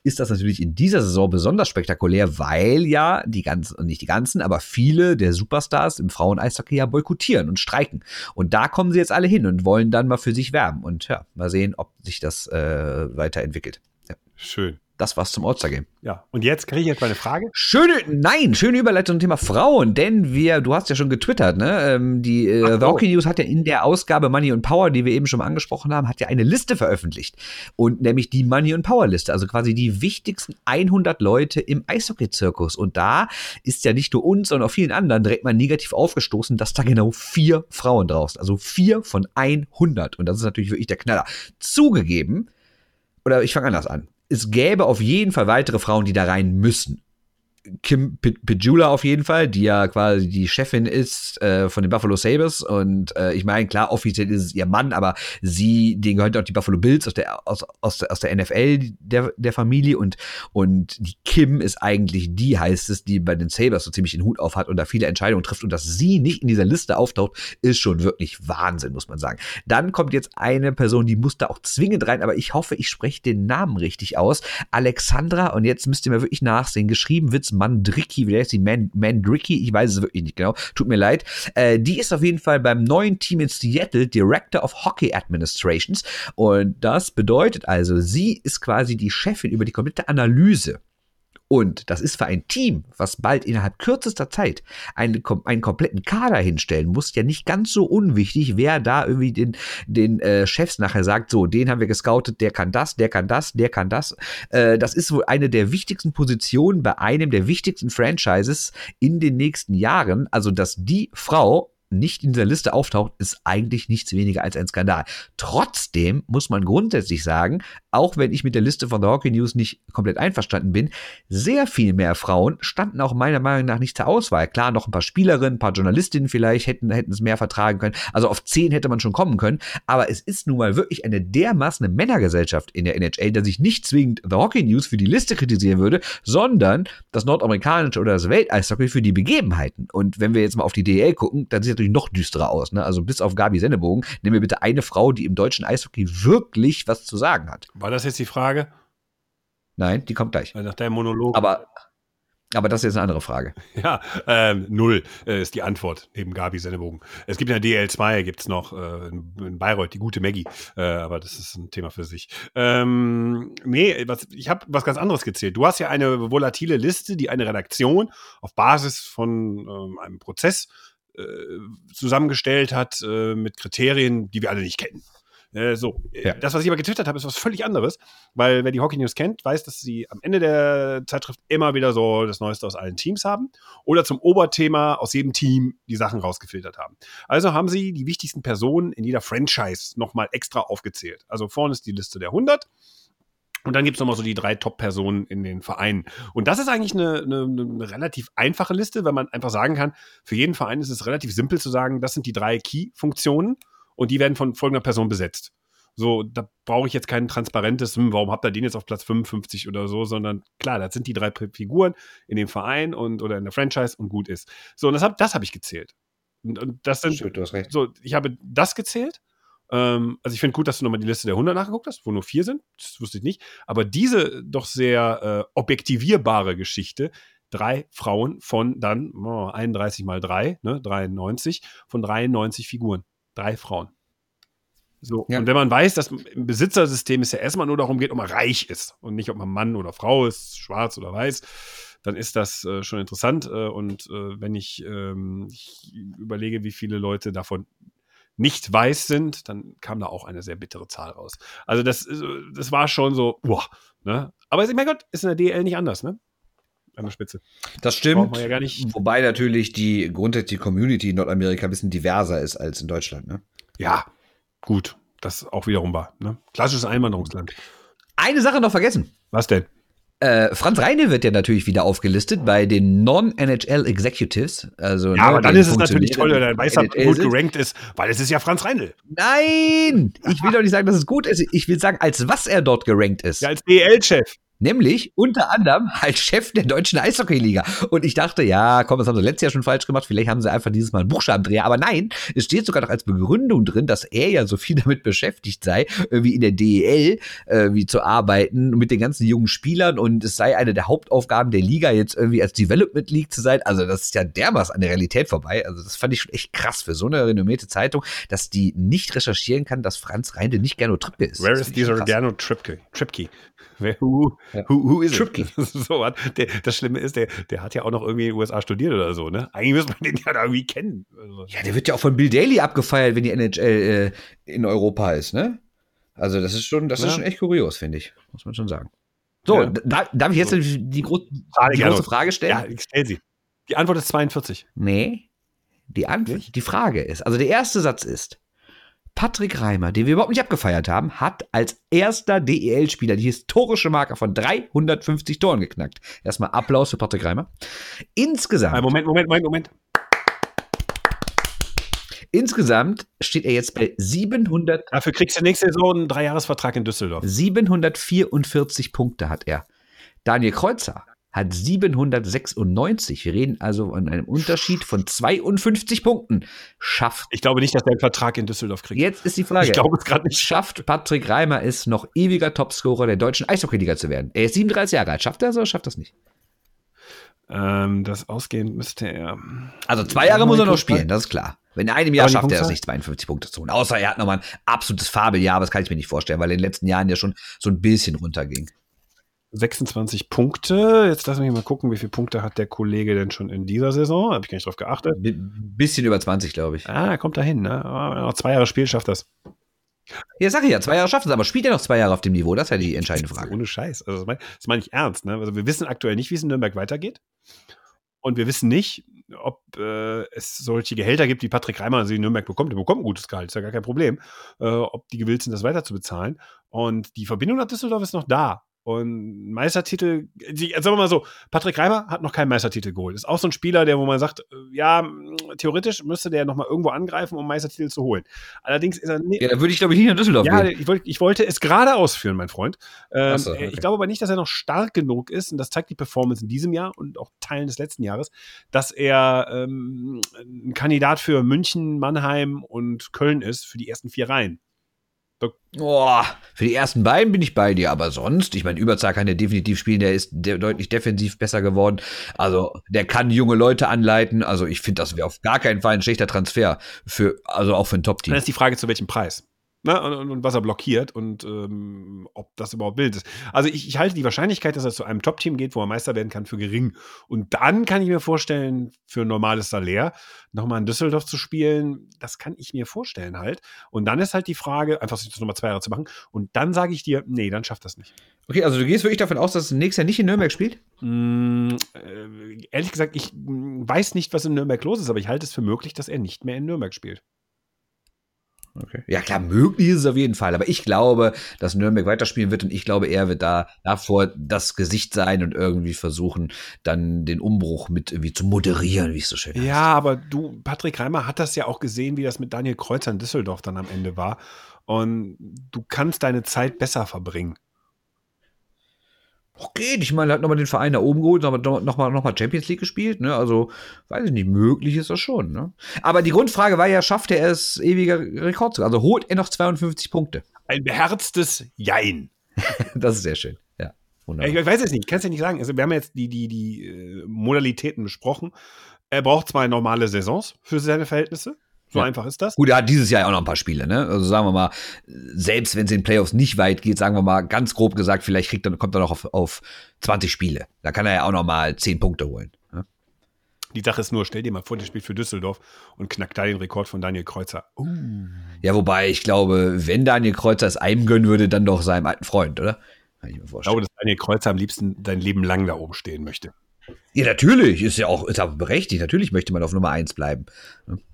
ist das natürlich in dieser Saison besonders spektakulär, weil ja die ganzen, nicht die ganzen, aber viele der Superstars im Frauen-Eishockey ja boykottieren und streiken. Und da kommen sie jetzt alle hin und wollen dann mal für sich werben. Und ja, mal sehen, ob sich das äh, weiterentwickelt. Ja. Schön. Das war's zum All-Star-Game. Ja, und jetzt kriege ich jetzt meine Frage. Schöne, nein, schöne Überleitung zum Thema Frauen, denn wir, du hast ja schon getwittert, ne? Ähm, die äh, Hockey News hat ja in der Ausgabe Money and Power, die wir eben schon mal angesprochen haben, hat ja eine Liste veröffentlicht. Und nämlich die Money and Power Liste, also quasi die wichtigsten 100 Leute im Eishockey-Zirkus. Und da ist ja nicht nur uns, sondern auch vielen anderen direkt mal negativ aufgestoßen, dass da genau vier Frauen draus sind. Also vier von 100. Und das ist natürlich wirklich der Knaller. Zugegeben, oder ich fange anders an es gäbe auf jeden Fall weitere Frauen, die da rein müssen. Kim Pejula auf jeden Fall, die ja quasi die Chefin ist äh, von den Buffalo Sabres. Und äh, ich meine, klar, offiziell ist es ihr Mann, aber sie, denen gehört auch die Buffalo Bills aus der, aus, aus, aus der NFL der, der Familie. Und, und die Kim ist eigentlich die, heißt es, die bei den Sabres so ziemlich den Hut auf hat und da viele Entscheidungen trifft. Und dass sie nicht in dieser Liste auftaucht, ist schon wirklich Wahnsinn, muss man sagen. Dann kommt jetzt eine Person, die muss da auch zwingend rein, aber ich hoffe, ich spreche den Namen richtig aus. Alexandra, und jetzt müsst ihr mir wirklich nachsehen, geschrieben wird's Mandricki, wie heißt die? Man Mandricki, ich weiß es wirklich nicht genau, tut mir leid. Äh, die ist auf jeden Fall beim neuen Team in Seattle Director of Hockey Administrations und das bedeutet also, sie ist quasi die Chefin über die komplette Analyse und das ist für ein Team, was bald innerhalb kürzester Zeit einen, einen kompletten Kader hinstellen muss, ja nicht ganz so unwichtig, wer da irgendwie den, den äh, Chefs nachher sagt, so, den haben wir gescoutet, der kann das, der kann das, der kann das. Äh, das ist wohl eine der wichtigsten Positionen bei einem der wichtigsten Franchises in den nächsten Jahren. Also, dass die Frau nicht in dieser Liste auftaucht, ist eigentlich nichts weniger als ein Skandal. Trotzdem muss man grundsätzlich sagen, auch wenn ich mit der Liste von The Hockey News nicht komplett einverstanden bin, sehr viel mehr Frauen standen auch meiner Meinung nach nicht zur Auswahl. Klar, noch ein paar Spielerinnen, ein paar Journalistinnen vielleicht hätten, hätten es mehr vertragen können. Also auf zehn hätte man schon kommen können. Aber es ist nun mal wirklich eine dermaßen Männergesellschaft in der NHL, dass ich nicht zwingend The Hockey News für die Liste kritisieren würde, sondern das nordamerikanische oder das Welteishockey für die Begebenheiten. Und wenn wir jetzt mal auf die DL gucken, dann sieht es natürlich noch düsterer aus. Ne? Also bis auf Gabi Sennebogen, nehmen wir bitte eine Frau, die im deutschen Eishockey wirklich was zu sagen hat. War das jetzt die Frage? Nein, die kommt gleich. Nach deinem Monolog. Aber, aber das ist jetzt eine andere Frage. Ja, ähm, null äh, ist die Antwort neben Gabi Sennebogen. Es gibt in der DL2 gibt es noch äh, in Bayreuth die gute Maggie, äh, aber das ist ein Thema für sich. Ähm, nee, was, ich habe was ganz anderes gezählt. Du hast ja eine volatile Liste, die eine Redaktion auf Basis von ähm, einem Prozess zusammengestellt hat äh, mit Kriterien, die wir alle nicht kennen. Äh, so, Ja. das, was ich aber getwittert habe, ist was völlig anderes, weil wer die Hockey News kennt, weiß, dass sie am Ende der Zeitschrift immer wieder so das Neueste aus allen Teams haben oder zum Oberthema aus jedem Team die Sachen rausgefiltert haben. Also haben sie die wichtigsten Personen in jeder Franchise nochmal extra aufgezählt. Also vorne ist die Liste der 100 und dann gibt's noch nochmal so die drei Top-Personen in den Vereinen. Und das ist eigentlich eine, eine, eine relativ einfache Liste, weil man einfach sagen kann, für jeden Verein ist es relativ simpel zu sagen, das sind die drei Key-Funktionen und die werden von folgender Person besetzt. So, da brauche ich jetzt kein transparentes, hm, warum habt ihr den jetzt auf Platz 55 oder so, sondern klar, das sind die drei Figuren in dem Verein und oder in der Franchise und gut ist. So, und das habe das hab ich gezählt. Und, und das sind, Stimmt, du hast recht. so, ich habe das gezählt. Ähm, also ich finde gut, dass du nochmal die Liste der 100 nachgeguckt hast, wo nur vier sind. Das wusste ich nicht. Aber diese doch sehr äh, objektivierbare Geschichte, drei Frauen von dann oh, 31 mal drei, ne, 93, von 93 Figuren. Drei Frauen. So, Ja. und wenn man weiß, dass im Besitzersystem es ja erstmal nur darum geht, ob man reich ist und nicht, ob man Mann oder Frau ist, schwarz oder weiß, dann ist das äh, schon interessant. Äh, und äh, wenn ich, ähm, ich überlege, wie viele Leute davon nicht weiß sind, dann kam da auch eine sehr bittere Zahl raus. Also das, äh, das war schon so, boah, ne? Aber mein Gott, ist in der DL nicht anders, ne? An der Spitze. Das stimmt. ja. Wobei natürlich die grundsätzliche Community in Nordamerika ein bisschen diverser ist als in Deutschland. Ne? Ja, gut, das auch wiederum war. Ne? Klassisches Einwanderungsland. Eine Sache noch vergessen. Was denn? Äh, Franz Reine wird ja natürlich wieder aufgelistet bei den Non-NHL Executives. Also, Ja, ne, aber dann ist es natürlich toll, wenn der Weißer gut gerankt ist, weil es ist ja Franz Reindl. Nein! Ich will doch nicht sagen, dass es gut ist. Ich will sagen, als was er dort gerankt ist. Ja, als DL-Chef. Nämlich unter anderem als Chef der deutschen Eishockeyliga. Und ich dachte, ja, komm, das haben sie letztes Jahr schon falsch gemacht. Vielleicht haben sie einfach dieses Mal einen Buchstabendreher. Aber nein, es steht sogar noch als Begründung drin, dass er ja so viel damit beschäftigt sei, irgendwie in der DEL äh, wie zu arbeiten mit den ganzen jungen Spielern. Und es sei eine der Hauptaufgaben der Liga, jetzt irgendwie als Development League zu sein. Also das ist ja dermaßen an der Realität vorbei. Also das fand ich schon echt krass für so eine renommierte Zeitung, dass die nicht recherchieren kann, dass Franz Reinde nicht Gernot Trippke ist. Where is dieser. Gernot Tripke? Tripke. Wer, who, who, who is Tripke. it? so, der, das Schlimme ist, der, der hat ja auch noch irgendwie in den USA studiert oder so, ne? Eigentlich müsste man den ja da irgendwie kennen. Also, Ja, der wird ja auch von Bill Daly abgefeiert, wenn die NHL äh, in Europa ist, ne? Also das ist schon, das Ja. ist schon echt kurios, finde ich. Muss man schon sagen. So, Ja. da, darf ich jetzt So. die, gro Frage, die große. Frage stellen? ja, ich stell sie. Die Antwort ist 42. Nee. Die Antwort, Nicht? die Frage ist, also der erste Satz ist, Patrick Reimer, den wir überhaupt nicht abgefeiert haben, hat als erster DEL-Spieler die historische Marke von 350 Toren geknackt. Erstmal Applaus für Patrick Reimer. Insgesamt Moment, Moment, Moment, Moment. Insgesamt steht er jetzt bei 700, Dafür kriegst du nächste Saison einen Dreijahresvertrag in Düsseldorf. 744 Punkte hat er. Daniel Kreuzer hat 796. Wir reden also von einem Unterschied von 52 Punkten. Schafft. Ich glaube nicht, dass der einen Vertrag in Düsseldorf kriegt. Jetzt ist die Frage. Ich glaube es gerade nicht. Schafft Patrick Reimer es noch ewiger Topscorer der deutschen Eishockeyliga zu werden? Er ist 37 Jahre alt. Schafft er es oder schafft er es nicht? Ähm, das ausgehend müsste er. Also zwei Jahre muss er noch spielen, das ist klar. Wenn in einem Jahr schafft er es nicht, 52 Punkte zu holen. Außer er hat nochmal ein absolutes Fabeljahr, aber das kann ich mir nicht vorstellen, weil in den letzten Jahren ja schon so ein bisschen runterging. 26 Punkte. Jetzt lass mich mal gucken, wie viele Punkte hat der Kollege denn schon in dieser Saison? Habe ich gar nicht drauf geachtet. B bisschen über 20, glaube ich. Ah, er kommt dahin, ne? Aber noch zwei Jahre Spiel schafft das. Ja, sag ich ja, zwei Jahre schafft es, aber spielt er noch zwei Jahre auf dem Niveau? Das ist ja die entscheidende Frage. Ohne Scheiß. Also das meine das meine ich ernst. Ne? Also wir wissen aktuell nicht, wie es in Nürnberg weitergeht. Und wir wissen nicht, ob äh, es solche Gehälter gibt, wie Patrick Reimer also in Nürnberg bekommt. Er bekommt ein gutes Gehalt, ist ja gar kein Problem. Äh, ob die gewillt sind, das weiter zu bezahlen. Und die Verbindung nach Düsseldorf ist noch da. Und Meistertitel, die, sagen wir mal so, Patrick Reimer hat noch keinen Meistertitel geholt. Ist auch so ein Spieler, der, wo man sagt, äh, ja, theoretisch müsste der nochmal irgendwo angreifen, um Meistertitel zu holen. Allerdings ist er nicht. Ja, da würde ich, glaube ich, nicht in Düsseldorf Ja, ich, wollt, ich wollte es gerade ausführen, mein Freund. Ähm, so, okay. Ich glaube aber nicht, dass er noch stark genug ist, und das zeigt die Performance in diesem Jahr und auch Teilen des letzten Jahres, dass er ähm, ein Kandidat für München, Mannheim und Köln ist, für die ersten vier Reihen. Boah, für die ersten beiden bin ich bei dir, aber sonst, ich meine, Überzahl kann der definitiv spielen, der ist de deutlich defensiv besser geworden. Also, der kann junge Leute anleiten. Also, ich finde, das wäre auf gar keinen Fall ein schlechter Transfer für, also auch für ein Dann Top-Team. ist die Frage, zu welchem Preis. Ne? Und, und, was er blockiert und ähm, ob das überhaupt wild ist. Also ich, ich halte die Wahrscheinlichkeit, dass er zu einem Top-Team geht, wo er Meister werden kann, für gering. Und dann kann ich mir vorstellen, für ein normales Salär nochmal in Düsseldorf zu spielen, das kann ich mir vorstellen halt. Und dann ist halt die Frage, einfach sich das nochmal zwei Jahre zu machen. Und dann sage ich dir, nee, dann schafft das nicht. Okay, also du gehst wirklich davon aus, dass er nächstes Jahr nicht in Nürnberg spielt? Mm, äh, ehrlich gesagt, ich mm, weiß nicht, was in Nürnberg los ist, aber ich halte es für möglich, dass er nicht mehr in Nürnberg spielt. Okay. Ja, klar, möglich ist es auf jeden Fall. Aber ich glaube, dass Nürnberg weiterspielen wird und ich glaube, er wird da davor das Gesicht sein und irgendwie versuchen, dann den Umbruch mit irgendwie zu moderieren, wie es so schön heißt. Ja, aber du, Patrick Reimer hat das ja auch gesehen, wie das mit Daniel Kreuzer in Düsseldorf dann am Ende war. Und du kannst deine Zeit besser verbringen. Okay, ich meine, er hat nochmal den Verein da oben geholt, nochmal noch mal, noch mal Champions League gespielt, ne? Also, weiß ich nicht, möglich ist das schon, ne? Aber die Grundfrage war ja, schafft er es, ewiger Rekord zu? Also holt er noch 52 Punkte? Ein beherztes Jein. Das ist sehr schön. Ja, wunderbar. Ich weiß es nicht, ich kann es ja nicht sagen. Also, wir haben jetzt die, die, die äh, Modalitäten besprochen. Er braucht zwei normale Saisons für seine Verhältnisse. So Ja. einfach ist das. Gut, er hat dieses Jahr ja auch noch ein paar Spiele, ne? Also sagen wir mal, selbst wenn es in den Playoffs nicht weit geht, sagen wir mal ganz grob gesagt, vielleicht kriegt er, kommt er noch auf, auf 20 Spiele. Da kann er ja auch noch mal 10 Punkte holen. Ne? Die Sache ist nur, stell dir mal vor, der spielt für Düsseldorf und knackt da den Rekord von Daniel Kreuzer. Uh. Ja, wobei ich glaube, wenn Daniel Kreuzer es einem gönnen würde, dann doch seinem alten Freund, oder? Kann ich mir Ich vorstellen. glaube, dass Daniel Kreuzer am liebsten sein Leben lang da oben stehen möchte. Ja, natürlich, ist ja auch, ist auch berechtigt. Natürlich möchte man auf Nummer 1 bleiben.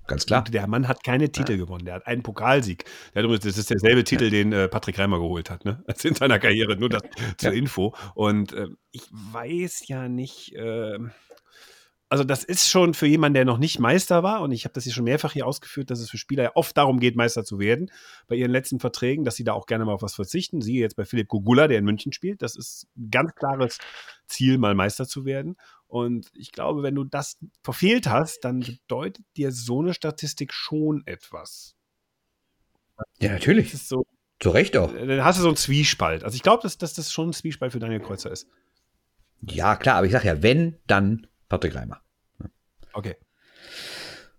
Ganz klar. Der Mann hat keine Titel gewonnen. Der hat einen Pokalsieg. Der hat übrigens, das ist derselbe Titel, den äh, Patrick Reimer geholt hat, ne? Also in seiner Karriere. Nur das zur Ja. Info. Und ähm, ich weiß ja nicht. ähm, also das ist schon für jemanden, der noch nicht Meister war, und ich habe das hier schon mehrfach hier ausgeführt, dass es für Spieler ja oft darum geht, Meister zu werden, bei ihren letzten Verträgen, dass sie da auch gerne mal auf was verzichten. Siehe jetzt bei Philipp Gugula, der in München spielt. Das ist ein ganz klares Ziel, mal Meister zu werden. Und ich glaube, wenn du das verfehlt hast, dann bedeutet dir so eine Statistik schon etwas. Ja, natürlich. ist so, Zu Recht auch. dann hast du so einen Zwiespalt. Also ich glaube, dass, dass das schon ein Zwiespalt für Daniel Kreuzer ist. Ja, klar, aber ich sag ja, wenn, dann Patrick Reimer. Okay.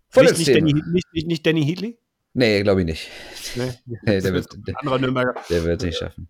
Volles Nicht, nicht. Danny, nicht, nicht, nicht Danny Heatley? Nee, glaube ich nicht. Nee, der das wird- Nürnberger. Der wird es nicht schaffen.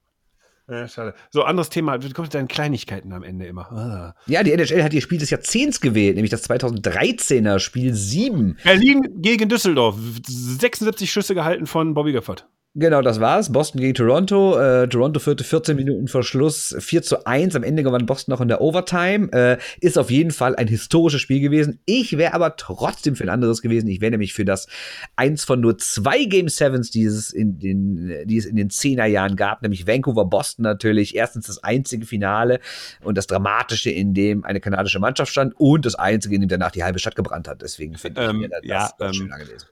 Ja, schade. So, anderes Thema. Du kommst deinen Kleinigkeiten am Ende immer. Ah. Ja, die NHL hat ihr Spiel des Jahrzehnts gewählt, nämlich das 2013er Spiel 7. Berlin gegen Düsseldorf. 76 Schüsse gehalten von Bobby Göffert. Genau, das war's. Boston gegen Toronto. Äh, Toronto führte 14 Minuten vor Schluss 4 zu 1. Am Ende gewann Boston noch in der Overtime. Äh, ist auf jeden Fall ein historisches Spiel gewesen. Ich wäre aber trotzdem für ein anderes gewesen. Ich wäre nämlich für das eins von nur zwei Game Sevens, die es in den, die es in den 10er Jahren gab, nämlich Vancouver Boston natürlich. Erstens das einzige Finale und das Dramatische, in dem eine kanadische Mannschaft stand und das einzige, in dem danach die halbe Stadt gebrannt hat. Deswegen finde ich Ähm, mir das ja, das ähm, schöner gewesen.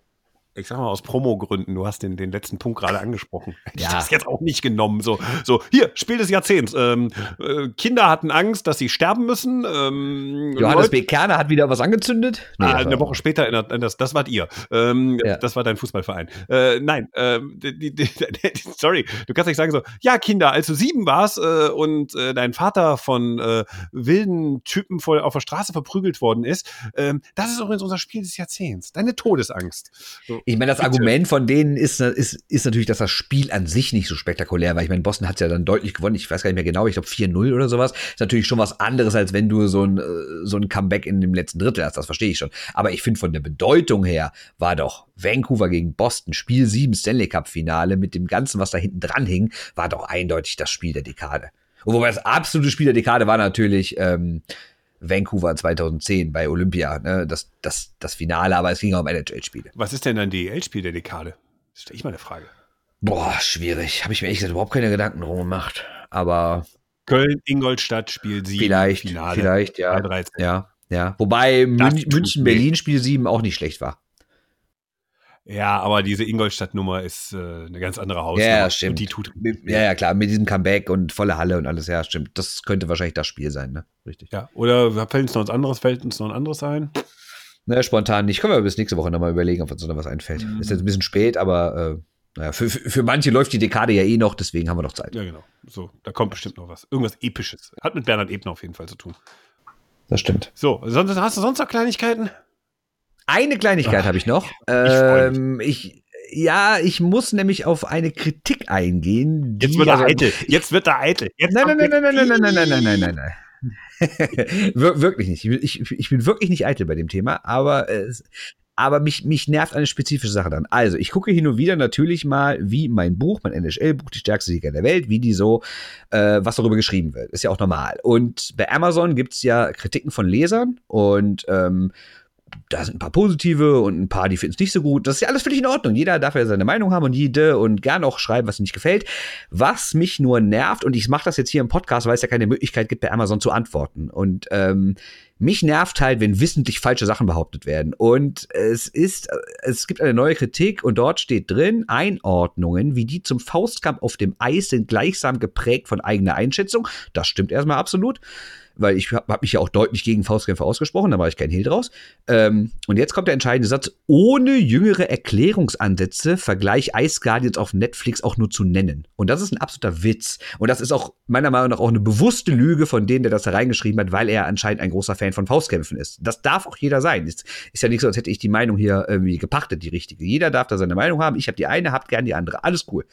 Ich sag mal aus Promo-Gründen, du hast den, den letzten Punkt gerade angesprochen. Hätte ich Ja. das jetzt auch nicht genommen. So, so hier, Spiel des Jahrzehnts. Ähm, äh, Kinder hatten Angst, dass sie sterben müssen. Ähm, Johannes Leute- B. Kerner hat wieder was angezündet. Nee, ah, eine Woche später, in in das, das wart ihr. Ähm, Ja. Das war dein Fußballverein. Äh, nein, ähm, die, die, die, sorry, du kannst nicht sagen so, ja Kinder, als du sieben warst äh, und äh, dein Vater von äh, wilden Typen voll auf der Straße verprügelt worden ist, ähm, das ist übrigens unser Spiel des Jahrzehnts. Deine Todesangst. So, Ich meine, das bitte. Argument von denen ist, ist, ist natürlich, dass das Spiel an sich nicht so spektakulär war. Ich meine, Boston hat ja dann deutlich gewonnen. Ich weiß gar nicht mehr genau. Ich glaube 4-0 oder sowas. Ist natürlich schon was anderes, als wenn du so ein, äh, so ein Comeback in dem letzten Drittel hast. Das verstehe ich schon. Aber ich finde, von der Bedeutung her war doch Vancouver gegen Boston, Spiel 7 Stanley Cup Finale mit dem Ganzen, was da hinten dran hing, war doch eindeutig das Spiel der Dekade. Und wobei das absolute Spiel der Dekade war natürlich, ähm, Vancouver 2010 bei Olympia, ne? das, das, das Finale, aber es ging auch um NHL-Spiele. Was ist denn ein DEL-Spiel der Dekade? Das stelle ich mal eine Frage. Boah, schwierig. Habe ich mir ehrlich gesagt überhaupt keine Gedanken drum gemacht. Aber Köln, Ingolstadt, Spiel 7, vielleicht, Finale. vielleicht, ja. 13. Ja, ja. Wobei Das Mün tut München, weh. Berlin, Spiel 7 auch nicht schlecht war. Ja, aber diese Ingolstadt-Nummer ist äh, eine ganz andere Hausnummer. Ja, stimmt. Und die tut Ja, ja, klar, mit diesem Comeback und volle Halle und alles, ja, stimmt. Das könnte wahrscheinlich das Spiel sein, ne? Richtig. Ja, oder fällt uns noch was anderes, fällt uns noch ein anderes ein? Naja, spontan nicht. Können wir bis nächste Woche nochmal überlegen, ob uns noch was einfällt. Mhm. Ist jetzt ein bisschen spät, aber äh, naja, für, für, für manche läuft die Dekade ja eh noch, deswegen haben wir noch Zeit. Ja, genau. So, da kommt bestimmt noch was. Irgendwas Episches. Hat mit Bernhard Ebner auf jeden Fall zu tun. Das stimmt. So, sonst, hast du sonst noch Kleinigkeiten? Eine Kleinigkeit habe ich noch. mich. ähm, ich, ja, ich muss nämlich auf eine Kritik eingehen. Die, Jetzt wird er eitel. Jetzt wird er eitel. Jetzt Nein, nein, nein, nein, nein, nein, nein, nein, nein, nein, nein, nein. Wir- wirklich nicht. Ich, ich, ich bin wirklich nicht eitel bei dem Thema, aber es, aber mich, mich nervt eine spezifische Sache dann. Also, ich gucke hin und wieder natürlich mal, wie mein Buch, mein NHL-Buch, die stärkste Liga der Welt, wie die so, äh, was darüber geschrieben wird. Ist ja auch normal. Und bei Amazon gibt's ja Kritiken von Lesern und ähm, da sind ein paar positive und ein paar, die finden es nicht so gut. Das ist ja alles völlig in Ordnung. Jeder darf ja seine Meinung haben und jede und gerne auch schreiben, was ihm nicht gefällt. Was mich nur nervt, und ich mache das jetzt hier im Podcast, weil es ja keine Möglichkeit gibt, bei Amazon zu antworten. Und ähm, mich nervt halt, wenn wissentlich falsche Sachen behauptet werden. Und es ist, es gibt eine neue Kritik und dort steht drin, Einordnungen, wie die zum Faustkampf auf dem Eis sind gleichsam geprägt von eigener Einschätzung. Das stimmt erstmal absolut. Weil ich habe hab mich ja auch deutlich gegen Faustkämpfe ausgesprochen, da war ich kein Hehl draus. Ähm, und jetzt kommt der entscheidende Satz: ohne jüngere Erklärungsansätze Vergleich Ice Guardians auf Netflix auch nur zu nennen. Und das ist ein absoluter Witz. Und das ist auch meiner Meinung nach auch eine bewusste Lüge von denen, der das da reingeschrieben hat, weil er anscheinend ein großer Fan von Faustkämpfen ist. Das darf auch jeder sein. Ist, ist ja nicht so, als hätte ich die Meinung hier irgendwie gepachtet, die richtige. Jeder darf da seine Meinung haben. Ich habe die eine, habt gern die andere. Alles cool.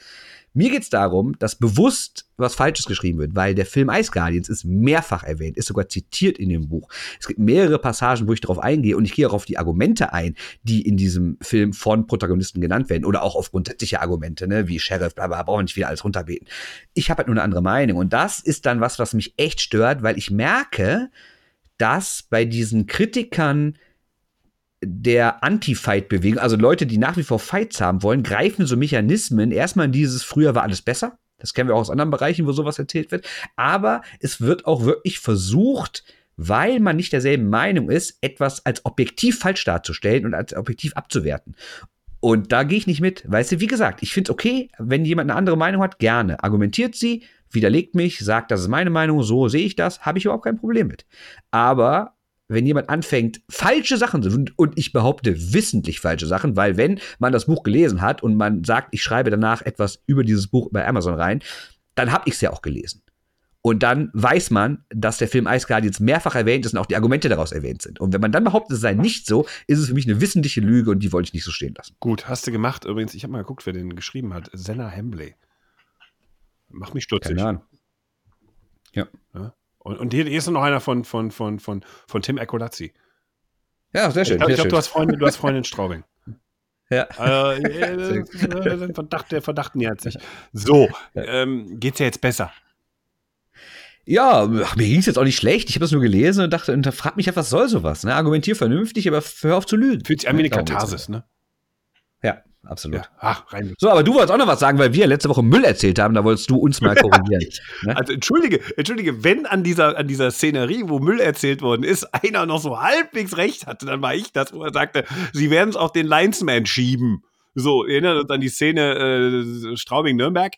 Mir geht's darum, dass bewusst was Falsches geschrieben wird, weil der Film Ice Guardians ist mehrfach erwähnt, ist sogar zitiert in dem Buch. Es gibt mehrere Passagen, wo ich darauf eingehe und ich gehe auch auf die Argumente ein, die in diesem Film von Protagonisten genannt werden oder auch auf grundsätzliche Argumente, ne, wie Sheriff, bla bla, brauchen nicht wieder alles runterbeten. Ich habe halt nur eine andere Meinung und das ist dann was, was mich echt stört, weil ich merke, dass bei diesen Kritikern der Anti-Fight-Bewegung, also Leute, die nach wie vor Fights haben wollen, greifen so Mechanismen erstmal in dieses früher war alles besser. Das kennen wir auch aus anderen Bereichen, wo sowas erzählt wird. Aber es wird auch wirklich versucht, weil man nicht derselben Meinung ist, etwas als objektiv falsch darzustellen und als objektiv abzuwerten. Und da gehe ich nicht mit. Weißt du, wie gesagt, ich finde es okay, wenn jemand eine andere Meinung hat, gerne. Argumentiert sie, widerlegt mich, sagt, das ist meine Meinung, so sehe ich das, habe ich überhaupt kein Problem mit. Aber wenn jemand anfängt, falsche Sachen zu und, und ich behaupte wissentlich falsche Sachen, weil wenn man das Buch gelesen hat und man sagt, ich schreibe danach etwas über dieses Buch bei Amazon rein, dann habe ich es ja auch gelesen. Und dann weiß man, dass der Film Ice Guardians mehrfach erwähnt ist und auch die Argumente daraus erwähnt sind. Und wenn man dann behauptet, es sei nicht so, ist es für mich eine wissentliche Lüge und die wollte ich nicht so stehen lassen. Gut, hast du gemacht. Übrigens, ich habe mal geguckt, wer den geschrieben hat. Senna Hembley. Mach mich stutzig. Ahnung. Und, und hier, hier ist noch einer von, von, von, von, von Tim Ecolazzi. Ja, sehr Ich schön. glaube, sehr glaub, schön. du hast Freunde, du hast Freunde in Straubing. ja. Äh, äh, äh, Verdacht, der Verdacht nähert sich. So, ähm, geht's ja jetzt besser. Ja, ach, mir ging es jetzt auch nicht schlecht. Ich habe das nur gelesen und dachte, und frag mich ja, was soll sowas? Ne? Argumentier vernünftig, aber hör auf zu lügen. Fühlt sich an wie eine Katharsis, ne? Ja, absolut. Ja. Ach, rein. So, aber du wolltest auch noch was sagen, weil wir letzte Woche Müll erzählt haben, da wolltest du uns mal korrigieren. ne? Also entschuldige, entschuldige, wenn an dieser, an dieser Szenerie, wo Müll erzählt worden ist, einer noch so halbwegs recht hatte, dann war ich das, wo er sagte, sie werden es auf den Linesman schieben. So, erinnert uns an die Szene äh, Straubing-Nürnberg.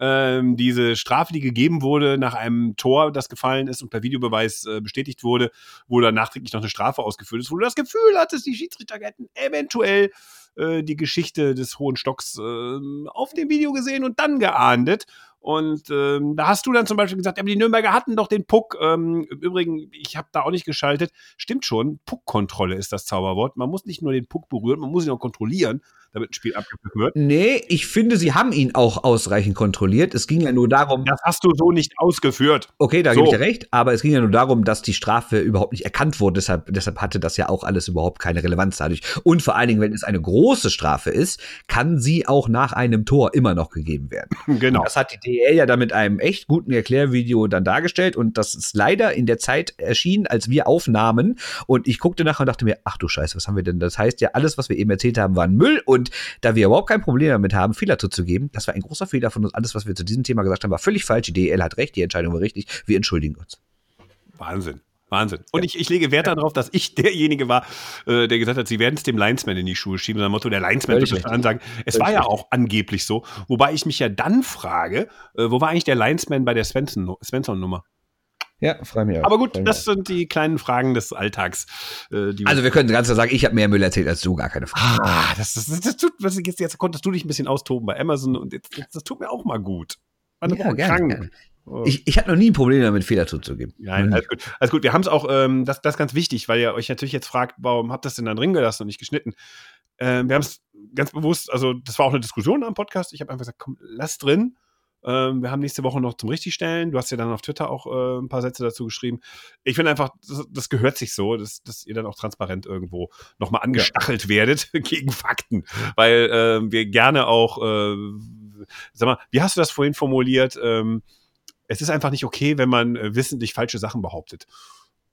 Ähm, diese Strafe, die gegeben wurde nach einem Tor, das gefallen ist und per Videobeweis äh, bestätigt wurde, wo dann nachträglich noch eine Strafe ausgeführt ist, wo du das Gefühl hattest, die Schiedsrichter hätten eventuell äh, die Geschichte des hohen Stocks äh, auf dem Video gesehen und dann geahndet. Und ähm, da hast du dann zum Beispiel gesagt, aber die Nürnberger hatten doch den Puck. Ähm, Im Übrigen, ich habe da auch nicht geschaltet. Stimmt schon, Puckkontrolle ist das Zauberwort. Man muss nicht nur den Puck berühren, man muss ihn auch kontrollieren. Damit ein Spiel abgepfiffen wird. Nee, ich finde, sie haben ihn auch ausreichend kontrolliert. Es ging ja nur darum. Das hast du so nicht ausgeführt. Okay, da So. gebe ich dir recht, aber es ging ja nur darum, dass die Strafe überhaupt nicht erkannt wurde. Deshalb, deshalb hatte das ja auch alles überhaupt keine Relevanz dadurch. Und vor allen Dingen, wenn es eine große Strafe ist, kann sie auch nach einem Tor immer noch gegeben werden. Genau. Das hat die DL ja dann mit einem echt guten Erklärvideo dann dargestellt und das ist leider in der Zeit erschienen, als wir aufnahmen und ich guckte nachher und dachte mir, ach du Scheiße, was haben wir denn? Das heißt ja, alles, was wir eben erzählt haben, war ein Müll und da wir überhaupt kein Problem damit haben, Fehler zuzugeben, das war ein großer Fehler von uns. Alles, was wir zu diesem Thema gesagt haben, war völlig falsch. Die DL hat recht, die Entscheidung war richtig. Wir entschuldigen uns. Wahnsinn. Wahnsinn. Und ich, ich lege Wert darauf, dass ich derjenige war, äh, der gesagt hat, sie werden es dem Linesman in die Schuhe schieben. Dem Motto, der Linesman wird das richtig. ansagen. Es war ja auch angeblich so. Wobei ich mich ja dann frage, äh, wo war eigentlich der Linesman bei der Svensson- Svensson-Nummer? Ja, freu mich auch. Aber gut, das auch. sind die kleinen Fragen des Alltags. Äh, die also wir können ganz klar sagen, ich habe mehr Müll erzählt als du, gar keine Frage. ah, das, das, das, das tut, was, jetzt, jetzt konntest du dich ein bisschen austoben bei Amazon und jetzt, jetzt, das tut mir auch mal gut. War eine Ja, gerne, krank. gerne. Oh. Ich, ich hatte noch nie ein Problem damit, Fehler zuzugeben. Nein, alles gut. Alles gut. Wir haben es auch, ähm, das, das ist ganz wichtig, weil ihr euch natürlich jetzt fragt, warum habt ihr das denn dann drin gelassen und nicht geschnitten? Ähm, wir haben es ganz bewusst, also das war auch eine Diskussion am Podcast. Ich habe einfach gesagt, komm, lass drin. Ähm, wir haben nächste Woche noch zum Richtigstellen. Du hast ja dann auf Twitter auch äh, ein paar Sätze dazu geschrieben. Ich finde einfach, das, das gehört sich so, dass, dass ihr dann auch transparent irgendwo nochmal angestachelt werdet gegen Fakten. Weil ähm, wir gerne auch, äh, sag mal, wie hast du das vorhin formuliert? Ähm, es ist einfach nicht okay, wenn man äh, wissentlich falsche Sachen behauptet.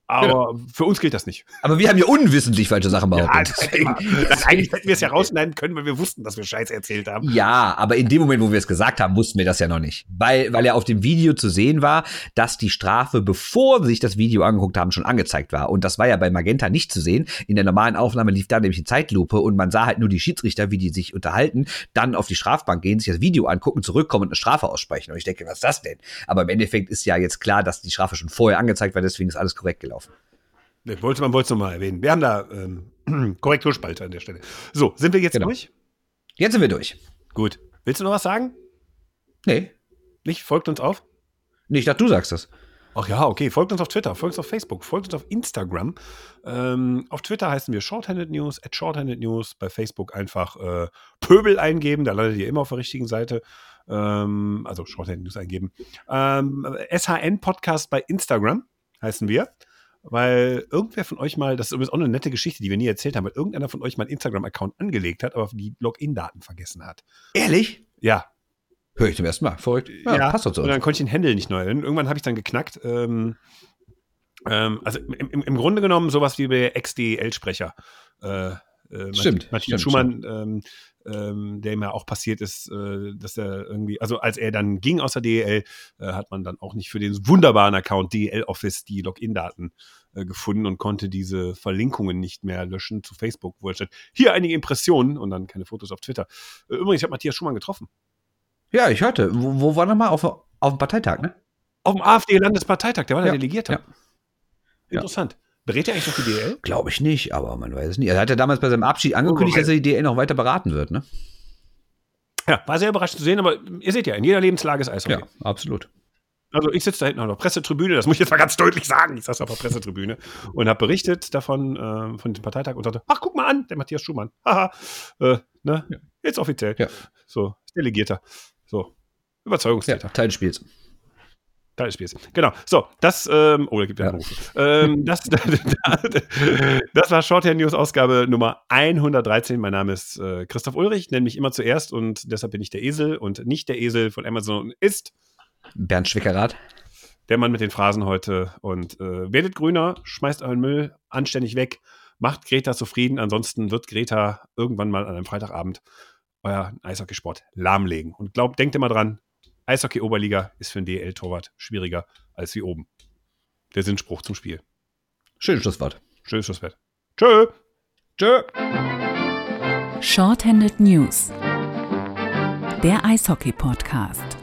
Aber für uns gilt das nicht. Aber wir haben ja unwissentlich falsche Sachen behauptet. deswegen, das, eigentlich hätten wir es ja rausschneiden können, weil wir wussten, dass wir Scheiße erzählt haben. Ja, aber in dem Moment, wo wir es gesagt haben, wussten wir das ja noch nicht. Weil, weil ja auf dem Video zu sehen war, dass die Strafe, bevor sie sich das Video angeguckt haben, schon angezeigt war. Und das war ja bei Magenta nicht zu sehen. In der normalen Aufnahme lief da nämlich eine Zeitlupe und man sah halt nur die Schiedsrichter, wie die sich unterhalten, dann auf die Strafbank gehen, sich das Video angucken, zurückkommen und eine Strafe aussprechen. Und ich denke, was ist das denn? Aber im Endeffekt ist ja jetzt klar, dass die Strafe schon vorher angezeigt war, deswegen ist alles korrekt gelaufen. Nee, wollte, man wollte es nochmal erwähnen. Wir haben da ähm, Korrekturspalte an der Stelle. So, sind wir jetzt Genau. durch? Jetzt sind wir durch. Gut. Willst du noch was sagen? Nee. Nicht? Folgt uns auf? Nee, ich dachte, du sagst das. Ach ja, okay. Folgt uns auf Twitter, folgt uns auf Facebook, folgt uns auf Instagram. Ähm, auf Twitter heißen wir Shorthanded News, at Shorthanded News. Bei Facebook einfach äh, Pöbel eingeben, da landet ihr immer auf der richtigen Seite. Ähm, also Shorthanded News eingeben. Ähm, SHN Podcast bei Instagram heißen wir. Weil irgendwer von euch mal, das ist übrigens auch eine nette Geschichte, die wir nie erzählt haben, weil irgendeiner von euch mal einen Instagram-Account angelegt hat, aber die Login-Daten vergessen hat. Ehrlich? Ja, Höre ich zum ersten Mal. Verrückt. Ja, passt doch zu und dann konnte ich den Handle nicht neu erinnern. Irgendwann habe ich dann geknackt. Ähm, ähm, also im, im, im Grunde genommen sowas wie der Ex-DEL-Sprecher. Äh, äh, Stimmt, Matthias stimmt, Schumann, ähm, ähm, der ihm ja auch passiert ist, äh, dass er irgendwie, also als er dann ging aus der DEL, äh, hat man dann auch nicht für den wunderbaren Account DEL Office die Login-Daten äh, gefunden und konnte diese Verlinkungen nicht mehr löschen zu Facebook, wo er steht, hier einige Impressionen und dann keine Fotos auf Twitter. Äh, übrigens, ich habe Matthias Schumann getroffen. Ja, ich hörte. Wo, wo war nochmal? Auf, auf dem Parteitag, ne? Auf dem AfD-Landesparteitag, der war der Ja, Delegierte. ja. Interessant. Berät er eigentlich noch die DL? Glaube ich nicht, aber man weiß es nicht. Er hat ja damals bei seinem Abschied angekündigt, Oh, dass er die DL noch weiter beraten wird, ne? Ja, war sehr überrascht zu sehen, aber ihr seht ja, in jeder Lebenslage ist Eishockey. absolut. Also ich sitze da hinten auf der Pressetribüne, das muss ich jetzt mal ganz deutlich sagen. Ich saß auf der Pressetribüne und habe berichtet davon, äh, von dem Parteitag und dachte, ach, guck mal an, der Matthias Schumann. Haha, äh, ne? Ja. Jetzt offiziell. Ja. So, Delegierter. So, Überzeugungstäter. Ja, Teil des Spiels. Teil des Spiels. Genau. So, das, ähm, oh, da gibt es Ja. Anrufe. ähm, das, das war Shorthand News Ausgabe Nummer 113. Mein Name ist äh, Christoph Ulrich, nenne mich immer zuerst und deshalb bin ich der Esel und nicht der Esel von Amazon ist Bernd Schwickerath. der Mann mit den Phrasen heute. Und äh, werdet grüner, schmeißt euren Müll anständig weg, macht Greta zufrieden. Ansonsten wird Greta irgendwann mal an einem Freitagabend euer Eishockeysport lahmlegen. Und glaubt, denkt immer dran, Eishockey-Oberliga ist für einen DL-Torwart schwieriger als wie oben. Der Sinnspruch zum Spiel. Schönes Schlusswort. Schönes Schlusswort. Tschö. Tschö. Shorthanded News. Der Eishockey-Podcast.